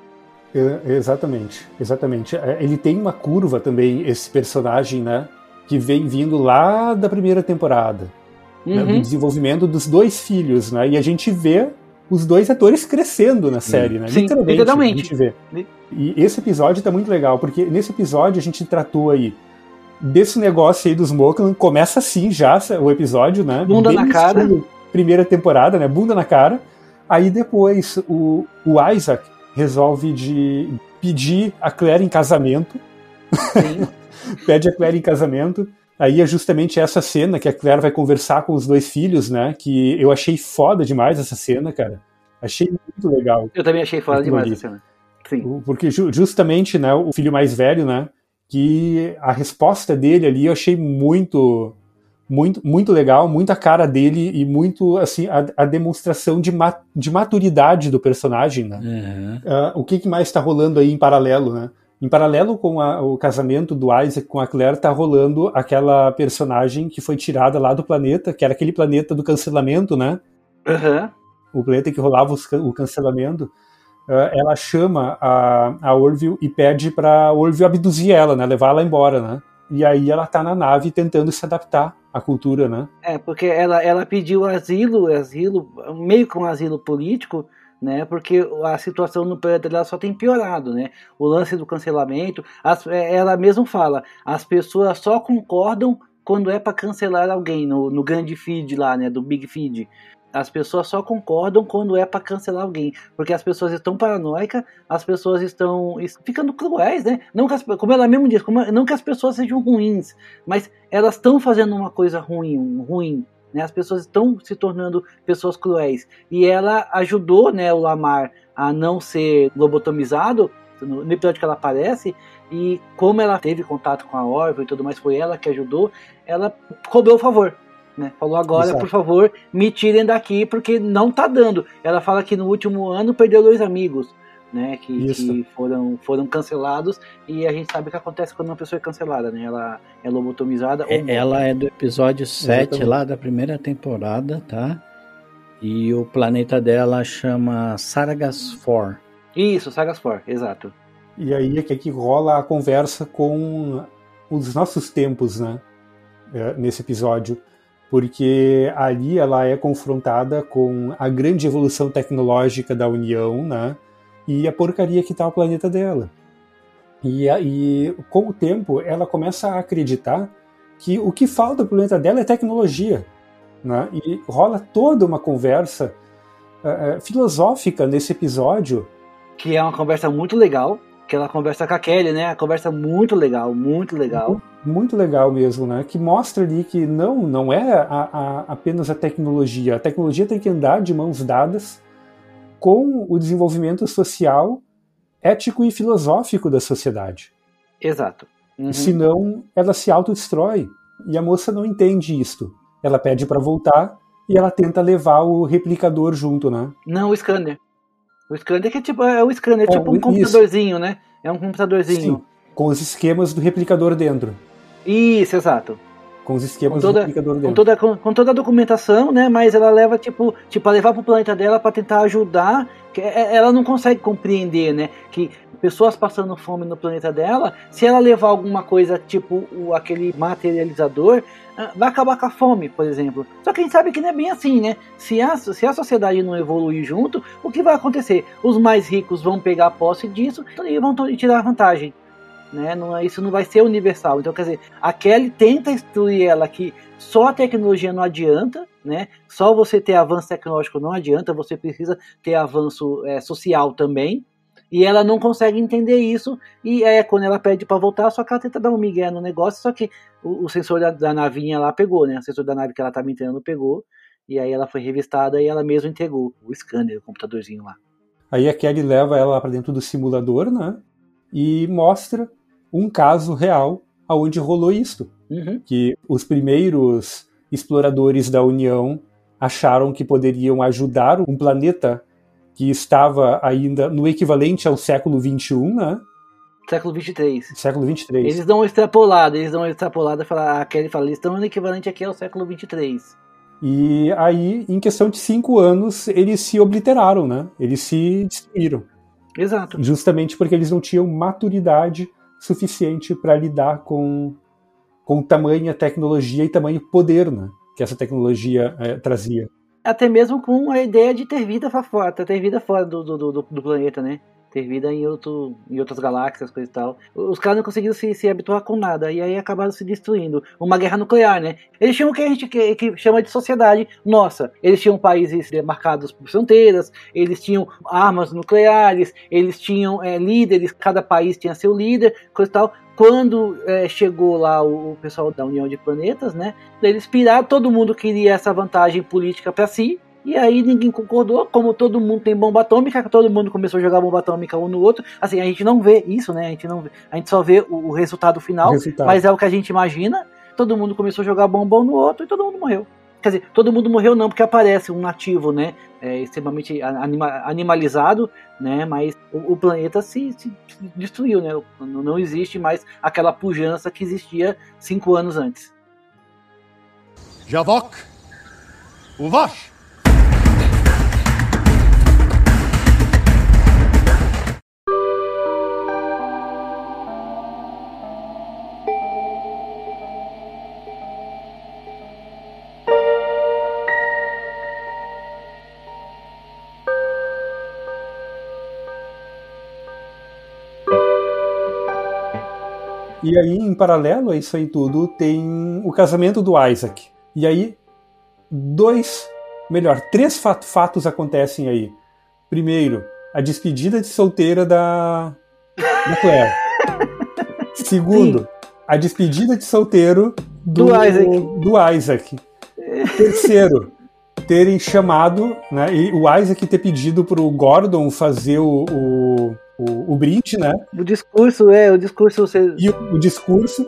É, exatamente, exatamente. É, ele tem uma curva também, esse personagem, né? Que vem vindo lá da primeira temporada. Uhum. Né, do uhum. desenvolvimento dos dois filhos, né? E a gente vê os dois atores crescendo na série, né?
Sim, literalmente, literalmente.
A gente vê. E esse episódio tá muito legal, porque nesse episódio a gente tratou aí desse negócio aí dos Moklan, começa assim já o episódio, né?
Bunda Bem na cara.
Primeira temporada, né? Bunda na cara. Aí depois o, o Isaac resolve de pedir a Claire em casamento. Sim. (laughs) Pede a Claire em casamento. Aí é justamente essa cena que a Claire vai conversar com os dois filhos, né? Que eu achei foda demais essa cena, cara. Achei muito legal.
Eu também achei foda demais essa cena. Sim.
Porque justamente, né, o filho mais velho, né? Que a resposta dele ali eu achei muito muito, muito legal, muita cara dele e muito assim a, a demonstração de, ma de maturidade do personagem, né? Uhum. Uh, o que, que mais está rolando aí em paralelo, né? Em paralelo com a, o casamento do Isaac com a Claire, tá rolando aquela personagem que foi tirada lá do planeta, que era aquele planeta do cancelamento, né?
Uhum.
O planeta que rolava os, o cancelamento. Uh, ela chama a, a Orville e pede pra Orville abduzir ela, né? Levar ela embora, né? E aí ela tá na nave tentando se adaptar à cultura, né?
É, porque ela, ela pediu asilo, asilo, meio que um asilo político, né? Porque a situação no planeta dela só tem piorado, né? O lance do cancelamento, as, é, ela mesmo fala, as pessoas só concordam quando é para cancelar alguém no, no grande feed lá, né? Do Big Feed. As pessoas só concordam quando é para cancelar alguém, porque as pessoas estão paranoicas, as pessoas estão ficando cruéis, né? Não as, como ela mesmo diz, como, não que as pessoas sejam ruins, mas elas estão fazendo uma coisa ruim, ruim, né? As pessoas estão se tornando pessoas cruéis. E ela ajudou né, o Lamar a não ser lobotomizado no, episódio que ela aparece. E como ela teve contato com a Orville e tudo mais, foi ela que ajudou, ela cobrou o favor. Né? Falou agora, Exato. por favor, me tirem daqui porque não tá dando. Ela fala que no último ano perdeu dois amigos né, que, que, foram, foram cancelados e a gente sabe o que acontece quando uma pessoa é cancelada, né? Ela é lobotomizada.
É, ela é do episódio 7 Exatamente. lá da primeira temporada, tá? E o planeta dela chama Sargas 4.
Isso, Sargas 4, exato.
E aí é que, é que rola a conversa com os nossos tempos, né? É, nesse episódio. Porque ali ela é confrontada com a grande evolução tecnológica da União, né? E a porcaria que tá o planeta dela. E, e com o tempo ela começa a acreditar que o que falta pro planeta dela é tecnologia. Né? E rola toda uma conversa uh, filosófica nesse episódio.
Que é uma conversa muito legal, que ela conversa com a Kelly, né? A conversa muito legal, muito legal.
Muito, muito legal mesmo, né? Que mostra ali que não, não é a, a, apenas a tecnologia. A tecnologia tem que andar de mãos dadas com o desenvolvimento social, ético e filosófico da sociedade.
Exato.
Uhum. Senão ela se autodestrói. E a moça não entende isto. Ela pede para voltar e ela tenta levar o replicador junto, né?
Não, o scanner. O scanner que é tipo, é o scanner, é, tipo um computadorzinho, isso. né? É um computadorzinho. Sim,
com os esquemas do replicador dentro.
Isso, exato.
Com os esquemas com toda.
Com toda, com, com, toda a documentação, né? Mas ela leva, tipo, tipo a levar pro planeta dela para tentar ajudar. Que é, ela não consegue compreender, né? Que pessoas passando fome no planeta dela, se ela levar alguma coisa tipo o, aquele materializador, ah, vai acabar com a fome, por exemplo. Só que a gente sabe que não é bem assim, né? Se a, se a sociedade não evoluir junto, o que vai acontecer? Os mais ricos vão pegar posse disso e vão tirar vantagem. Né? Não, é, isso não vai ser universal. Então, quer dizer, a Kelly tenta instruir ela que só a tecnologia não adianta, né? Só você ter avanço tecnológico não adianta, você precisa ter avanço é, social também. E ela não consegue entender isso, e é quando ela pede para voltar, só que ela tenta dar um migué no negócio, só que o, o sensor da, da, navinha lá pegou, né? O sensor da nave que ela estava entrando pegou, e aí ela foi revistada e ela mesma entregou o scanner, o computadorzinho lá.
Aí a Kelly leva ela para dentro do simulador, né? E mostra um caso real aonde rolou isto. Uhum. Que os primeiros exploradores da União acharam que poderiam ajudar um planeta que estava ainda no equivalente ao século XXI, né?
Século 23.
Século 23.
Eles dão uma extrapolada, eles dão uma extrapolada, a Kelly fala, eles estão no equivalente aqui ao século 23.
E aí, em questão de cinco anos, eles se obliteraram, né? Eles se destruíram.
Exato.
Justamente porque eles não tinham maturidade suficiente para lidar com, com tamanha tecnologia e tamanho poder, né? Que essa tecnologia é, trazia
até mesmo com a ideia de ter vida fora, ter vida fora do, do, do, do planeta, né? Ter vida em, outro, em outras galáxias, coisa e tal. Os caras não conseguiram se, se habituar com nada, e aí acabaram se destruindo. Uma guerra nuclear, né? Eles tinham o que a gente que, que chama de sociedade nossa. Eles tinham países demarcados por fronteiras, eles tinham armas nucleares, eles tinham é, líderes, cada país tinha seu líder, coisa e tal quando é, chegou lá o, o, pessoal da União de Planetas, né? Eles piraram, todo mundo queria essa vantagem política para si. E aí ninguém concordou, como todo mundo tem bomba atômica, todo mundo começou a jogar bomba atômica um no outro. Assim, a gente não vê isso, né? A gente não vê, a gente só vê o, o resultado final, resultado. mas é o que a gente imagina. Todo mundo começou a jogar bomba um no outro e todo mundo morreu. Quer dizer, todo mundo morreu não, porque aparece um nativo, né? É, extremamente anima, animalizado, né? Mas o, o planeta se, se, destruiu, né? Não, não existe mais aquela pujança que existia cinco anos antes.
Javok, Uvash.
E aí, em paralelo a isso aí tudo, tem o casamento do Isaac. E aí, dois, melhor, três fatos acontecem aí. Primeiro, a despedida de solteira da, da Claire. (laughs) Segundo, Sim. a despedida de solteiro do, do Isaac. Do Isaac. Terceiro, terem chamado, né, e o Isaac ter pedido pro Gordon fazer o, o o, o brinde, né?
O discurso, é, o discurso. Ser...
E o, o discurso.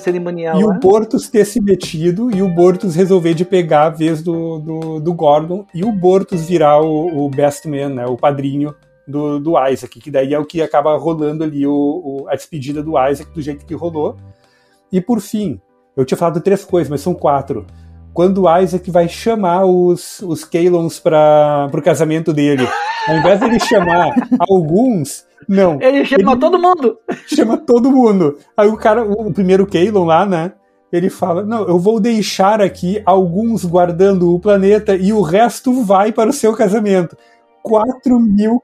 Cerimonial.
E o Bortus ter se metido e o Bortus resolver de pegar a vez do, do, do Gordon e o Bortus virar o, o best man, né? O padrinho do, do Isaac, que daí é o que acaba rolando ali o, o, a despedida do Isaac do jeito que rolou. E por fim, eu tinha falado três coisas, mas são quatro. quando o Isaac vai chamar os, os Kalons para o casamento dele. (laughs) Ao invés de ele chamar alguns, não.
Ele chama ele todo mundo.
Chama todo mundo. Aí o cara, o primeiro Kalon lá, né? Ele fala: Não, eu vou deixar aqui alguns guardando o planeta e o resto vai para o seu casamento. 4 mil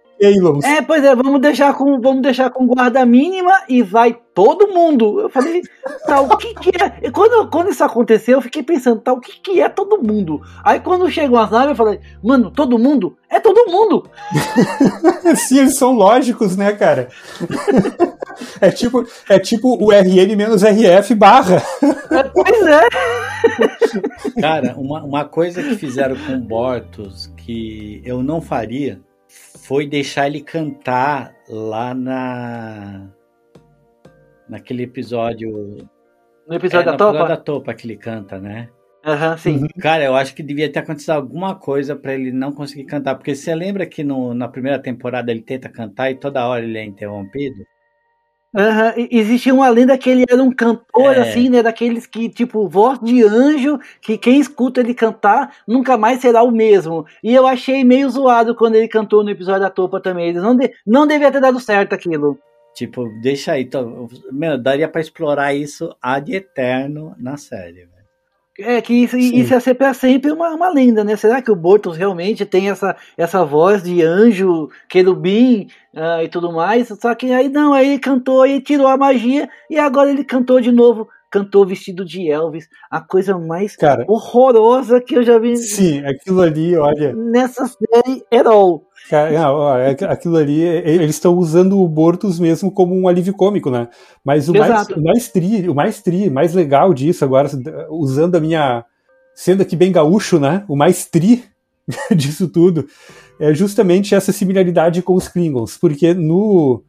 É, pois é, vamos deixar com, vamos deixar com guarda mínima e vai todo mundo. Eu falei, tá, o que que é? quando, quando isso aconteceu, eu fiquei pensando, tá, o que que é todo mundo? Aí quando chegou as naves, eu falei, mano, todo mundo? É todo mundo! (laughs)
Sim, eles são lógicos, né, cara? (laughs) é tipo, é tipo o RN menos RF barra.
É, pois é.
Cara, uma, uma coisa que fizeram com o Bortos que eu não faria foi deixar ele cantar lá na naquele episódio
no episódio é, da Topa?
da Topa que ele canta, né?
Aham, uhum, sim.
Cara, eu acho que devia ter acontecido alguma coisa para ele não conseguir cantar, porque você lembra que no, na primeira temporada ele tenta cantar e toda hora ele é interrompido?
Uhum. Existia uma lenda que ele era um cantor, é. assim, né? Daqueles que, tipo, voz de anjo, que quem escuta ele cantar nunca mais será o mesmo. E eu achei meio zoado quando ele cantou no episódio da Topa também. Eles não, de, não devia ter dado certo aquilo.
Tipo, deixa aí. Tô, meu, daria para explorar isso ad eterno na série, velho.
É, que isso, isso ia ser pra sempre uma, uma lenda, né? Será que o Bortles realmente tem essa, essa voz de anjo, querubim uh, e tudo mais? Só que aí não, aí ele cantou e tirou a magia e agora ele cantou de novo. Cantou vestido de Elvis, a coisa mais Cara, horrorosa que eu já vi.
Sim, aquilo ali, olha.
Nessa série Herol.
Cara, é, aquilo ali, eles estão usando o Bortus mesmo como um alívio cômico, né? Mas o mais, o mais tri, o mais tri, mais legal disso agora, usando a minha, sendo aqui bem gaúcho, né? O mais tri (laughs) disso tudo é justamente essa similaridade com os Klingons, porque no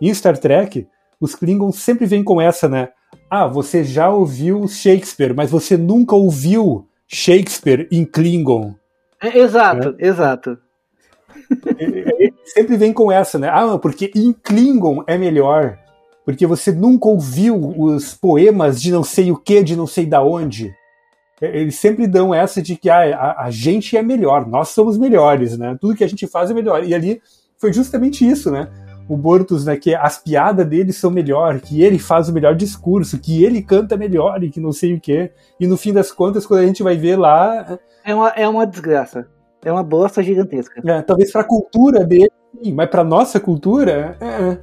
em Star Trek os Klingons sempre vêm com essa, né? Ah, você já ouviu Shakespeare, mas você nunca ouviu Shakespeare em Klingon.
É, exato, né? exato
sempre vem com essa, né? Ah, porque em Klingon é melhor. Porque você nunca ouviu os poemas de não sei o que, de não sei da onde. É, eles sempre dão essa de que ah, a, a, gente é melhor, nós somos melhores, né? Tudo que a gente faz é melhor. E ali foi justamente isso, né? O Bortus, né, que as piadas dele são melhor, que ele faz o melhor discurso, que ele canta melhor e que não sei o quê. E no fim das contas, quando a gente vai ver lá.
É uma, é uma desgraça. É uma bosta gigantesca.
É, talvez para a cultura dele, sim, mas para nossa cultura, é,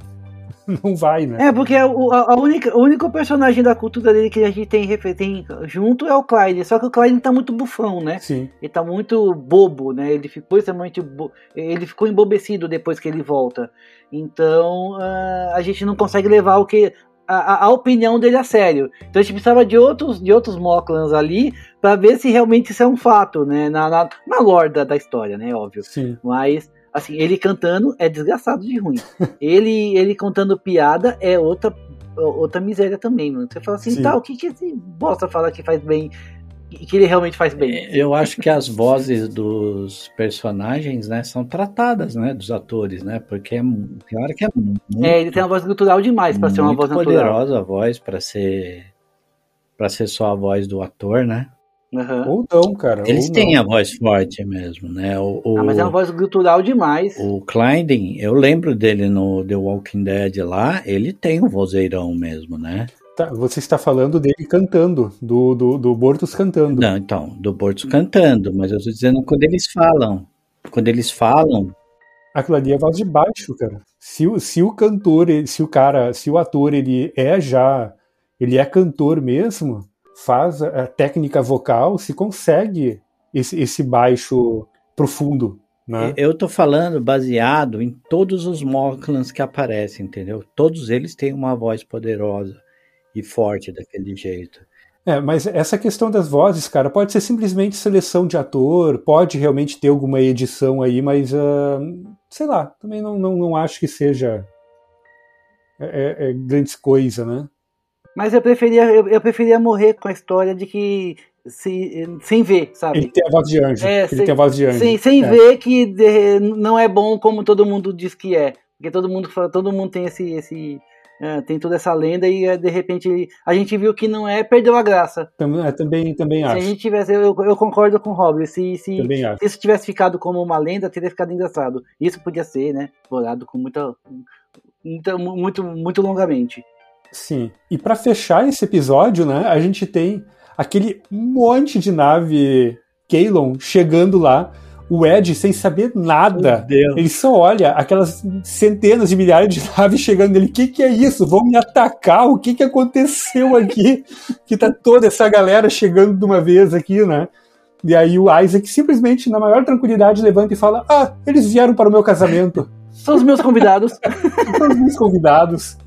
não vai, né?
É, porque a, a, única, o único personagem da cultura dele que a gente tem, tem junto é o Clyde. Só que o Clyde tá muito bufão, né?
Sim.
Ele tá muito bobo, né? Ele ficou extremamente. Bo... Ele ficou embobecido depois que ele volta. Então uh, a gente não consegue levar o que a, a, opinião dele a sério. Então a gente precisava de outros, de outros Moclans ali para ver se realmente isso é um fato, né? Na, na, na lore da, da história, né? Óbvio.
Sim.
Mas, assim, ele cantando é desgraçado de ruim. ele, ele contando piada é outra, outra miséria também, mano. Você fala assim, Sim. tá, o que, que esse bosta fala que faz bem que ele realmente faz bem.
É, eu acho que as vozes dos personagens, né, são tratadas, né, dos atores, né, porque é claro que é muito,
É, ele tem uma voz gutural demais para ser uma voz
natural. poderosa a voz para ser para ser só a voz do ator, né?
Uhum. Ou não, cara.
Eles têm a voz forte mesmo, né? O, o,
ah, mas é uma voz gutural demais.
O Klein, eu lembro dele no The Walking Dead lá, ele tem um vozeirão mesmo, né?
Tá, você está falando dele cantando, do, do, do Bortos cantando.
Não, então, do Bortos cantando, mas eu estou dizendo quando eles falam. Quando eles falam.
Aquilo ali é voz de baixo, cara. Se, se o cantor, se o cara, se o ator, ele é já. Ele é cantor mesmo, faz a técnica vocal, se consegue esse, esse baixo profundo. Né?
Eu tô falando baseado em todos os Moclans que aparecem, entendeu? Todos eles têm uma voz poderosa e forte daquele jeito.
É, mas essa questão das vozes, cara, pode ser simplesmente seleção de ator, pode realmente ter alguma edição aí, mas uh, sei lá, também não, não, não acho que seja é, é, é grandes coisa, né?
Mas eu preferia, eu, eu, preferia morrer com a história de que se, sem ver, sabe?
Ele tem a voz de anjo. É, ele sem, tem a voz de anjo.
Sem, sem é. ver que de, não é bom como todo mundo diz que é. Porque todo mundo, todo mundo tem esse, esse é, tem toda essa lenda e é, de repente a gente viu que não é, perdeu a graça.
Também, é, também, também acho.
Se a gente tivesse, eu, eu concordo com o Rob, se, se, se, isso tivesse ficado como uma lenda, teria ficado engraçado. Isso podia ser, né, explorado com muita, muita muito, muito longamente.
Sim. E para fechar esse episódio, né, a gente tem aquele monte de nave Kalon chegando lá o Ed, sem saber nada, ele só olha aquelas centenas de milhares de (laughs) naves chegando nele. O que, que é isso? Vão me atacar? O que, que aconteceu aqui? (laughs) que tá toda essa galera chegando de uma vez aqui, né? E aí o Isaac simplesmente, na maior tranquilidade, levanta e fala: Ah, eles vieram para o meu casamento. (laughs)
São os meus convidados.
São os meus convidados.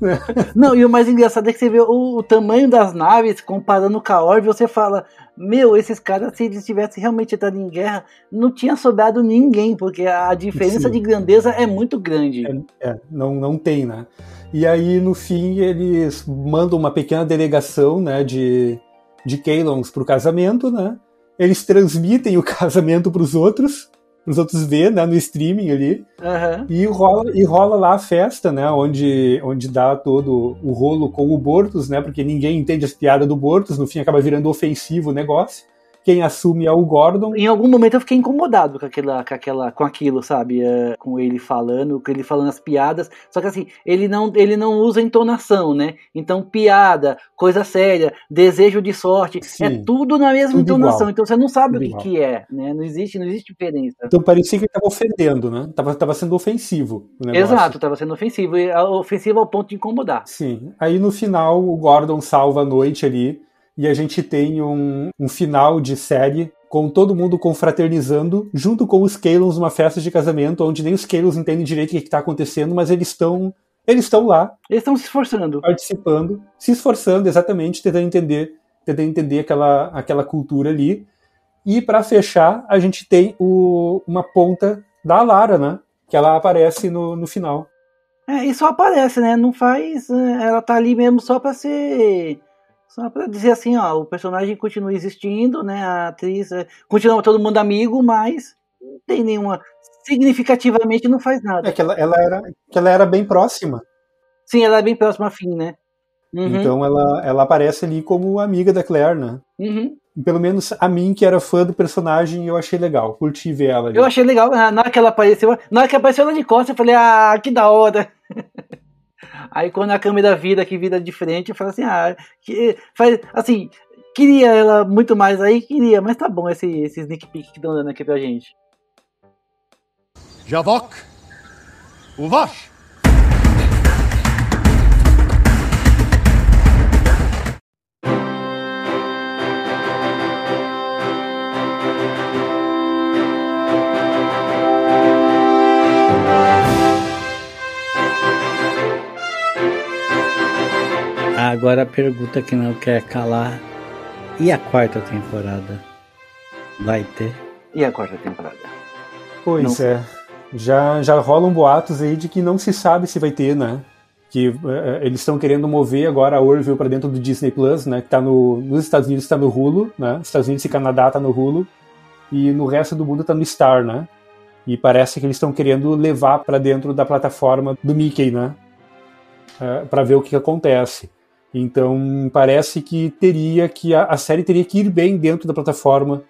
Não, e o mais engraçado é que você vê o, o tamanho das naves comparando com a Orbe, você fala, meu, esses caras, se eles tivessem realmente entrado em guerra, não tinha sobrado ninguém, porque a diferença Sim. de grandeza é muito grande.
É, é, não, não tem, né? E aí, no fim, eles mandam uma pequena delegação, né, de, de Kalons pro casamento, né? Eles transmitem o (laughs) casamento para os outros, os outros ver, né, no streaming ali. Uhum. E, rola, e rola lá a festa, né, onde, onde dá todo o rolo com o Bortos, né, porque ninguém entende as piadas do Bortos, no fim acaba virando ofensivo o negócio quem assume é o Gordon.
Em algum momento eu fiquei incomodado com aquela, com aquela, com aquilo, sabe? É, com ele falando, com ele falando as piadas. Só que assim, ele não, ele não usa entonação, né? Então piada, coisa séria, desejo de sorte, é Sim, é tudo na mesma tudo entonação. Igual. Então você não sabe tudo o que, que é, né? Não existe, não existe diferença.
Então parecia que ele estava ofendendo, né? Tava, tava sendo ofensivo.
Exato, estava sendo ofensivo. E ofensivo ao ponto de incomodar.
Sim. Aí no final o Gordon salva a noite ali e a gente tem um, um final de série com todo mundo confraternizando, junto com os Kalons numa festa de casamento, onde nem os Kalons entendem direito o que está acontecendo, mas eles estão eles estão lá.
Eles estão se esforçando.
Participando, se esforçando, exatamente, tentando entender, tentando entender aquela, aquela cultura ali. E para fechar, a gente tem o, uma ponta da Lara, né? Que ela aparece no, no final.
É, e só aparece, né? Não faz. É, ela tá ali mesmo só para ser só pra dizer assim, ó, o personagem continua existindo, né? A atriz é, continua todo mundo amigo, mas não tem nenhuma. Significativamente não faz nada.
É que ela, ela era, que ela era bem próxima.
Sim, ela é bem próxima a fim, né?
Uhum. Então ela, ela aparece ali como amiga da Claire, né?
Uhum.
Pelo menos a mim, que era fã do personagem, eu achei legal. Curti ver ela ali.
Eu achei legal. Na hora que ela apareceu, na hora que apareceu ela de costas, eu falei, ah, que da hora. (laughs) Aí quando a câmera vira que vira de frente, eu falo assim, ah, que, faz, assim, queria ela muito mais aí, queria, mas tá bom esse, esse sneak peek que estão dando aqui pra gente.
Javok, Uvash.
Agora a pergunta que não quer calar: e a quarta temporada? Vai ter?
E a quarta temporada?
Pois não. é. Já, já rolam boatos aí de que não se sabe se vai ter, né? Que uh, eles estão querendo mover agora a Orville para dentro do Disney Plus, né? Que tá no, nos Estados Unidos está no Hulu, né? Estados Unidos e Canadá tá no Hulu e no resto do mundo tá no Star, né? E parece que eles estão querendo levar para dentro da plataforma do Mickey, né? Uh, para ver o que, que acontece. Então parece que teria que a, a série teria que ir bem dentro da plataforma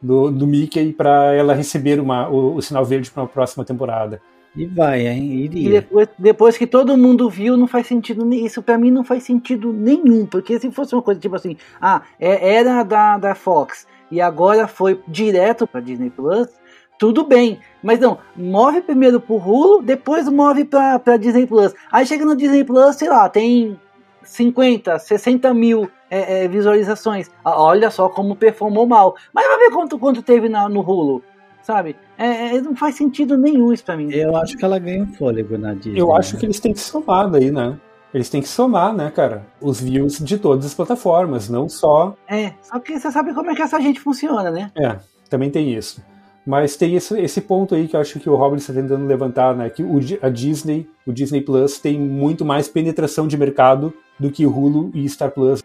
do, do Mickey para ela receber uma, o, o sinal verde para uma próxima temporada.
E vai, hein? Iria.
E depois, depois que todo mundo viu, não faz sentido isso para mim não faz sentido nenhum, porque se fosse uma coisa tipo assim, ah, é, era da, da Fox e agora foi direto para Disney Plus, tudo bem. Mas não, move primeiro pro Hulu, depois move pra, pra Disney Plus. Aí chega no Disney Plus, sei lá, tem 50, 60 mil é, é, visualizações. Ah, olha só como performou mal. Mas vai ver quanto, quanto teve na, no Hulu, sabe? É, é, não faz sentido nenhum isso pra mim.
Eu acho que ela ganha um fôlego na Disney.
Eu acho né? que eles têm que somar daí, né? Eles têm que somar, né, cara? Os views de todas as plataformas, não só.
É, só que você sabe como é que essa gente funciona, né?
É, também tem isso. Mas tem esse, esse ponto aí que eu acho que o Robert está tentando levantar, né? Que o, a Disney, o Disney Plus, tem muito mais penetração de mercado do que Hulu e Star Plus.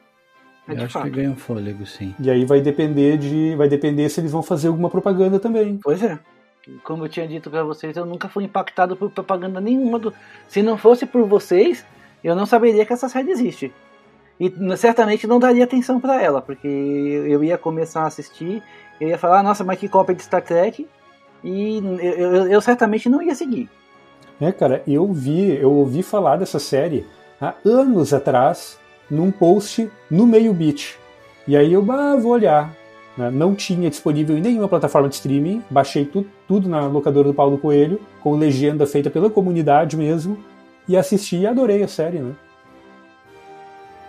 É eu acho que ganha um fôlego, sim.
E aí vai depender de. Vai depender se eles vão fazer alguma propaganda também.
Pois é. Como eu tinha dito para vocês, eu nunca fui impactado por propaganda nenhuma. Do... Se não fosse por vocês, eu não saberia que essa série existe. E certamente não daria atenção para ela, porque eu ia começar a assistir, eu ia falar, nossa, mas que cópia de Star Trek, e eu, eu, eu certamente não ia seguir.
É, cara, eu vi, eu ouvi falar dessa série há anos atrás, num post no Meio Beat. E aí eu ah, vou olhar. Né? Não tinha disponível em nenhuma plataforma de streaming, baixei tu, tudo na locadora do Paulo Coelho, com legenda feita pela comunidade mesmo, e assisti e adorei a série, né?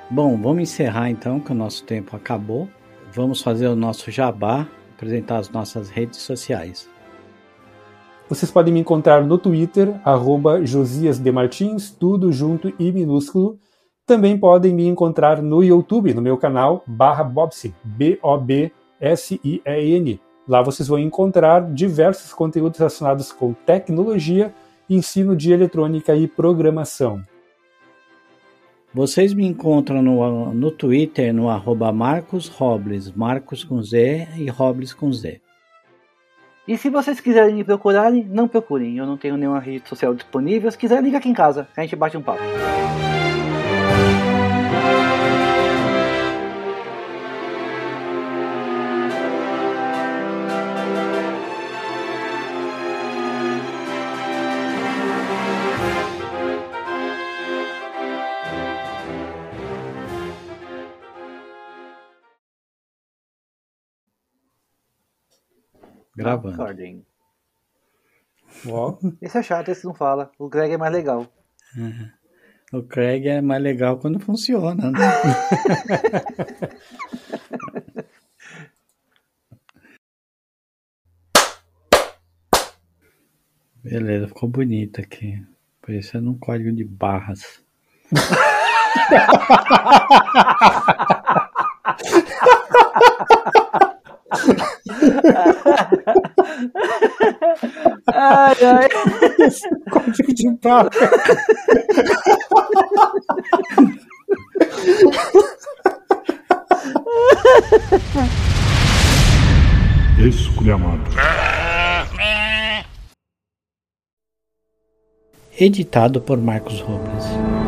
Bom, vamos encerrar então, que o nosso tempo acabou. Vamos fazer o nosso jabá, apresentar as nossas redes sociais.
Vocês podem me encontrar no Twitter, arroba Josias de Martins, tudo junto e minúsculo. Também podem me encontrar no YouTube, no meu canal, barra Bobsin, B-O-B-S-I-E-N. Lá vocês vão encontrar diversos conteúdos relacionados com tecnologia, ensino de eletrônica e programação.
Vocês me encontram no, no Twitter no arroba Marcos Robles, Marcos com Z e Robles com Z.
E se vocês quiserem me procurarem, não procurem. Eu não tenho nenhuma rede social disponível. Se quiser, liga aqui em casa, a gente bate um papo.
Gravando.
Recording. Esse é chato, esse não fala. O Greg é mais legal.
Uhum. O Craig é mais legal quando funciona, né? (laughs) Beleza, ficou bonito aqui. Parecendo um código de barras. (laughs) (laughs)
ai, ai. (laughs)
Código de barra.
Esculhamado.
Editado por Marcos Robles.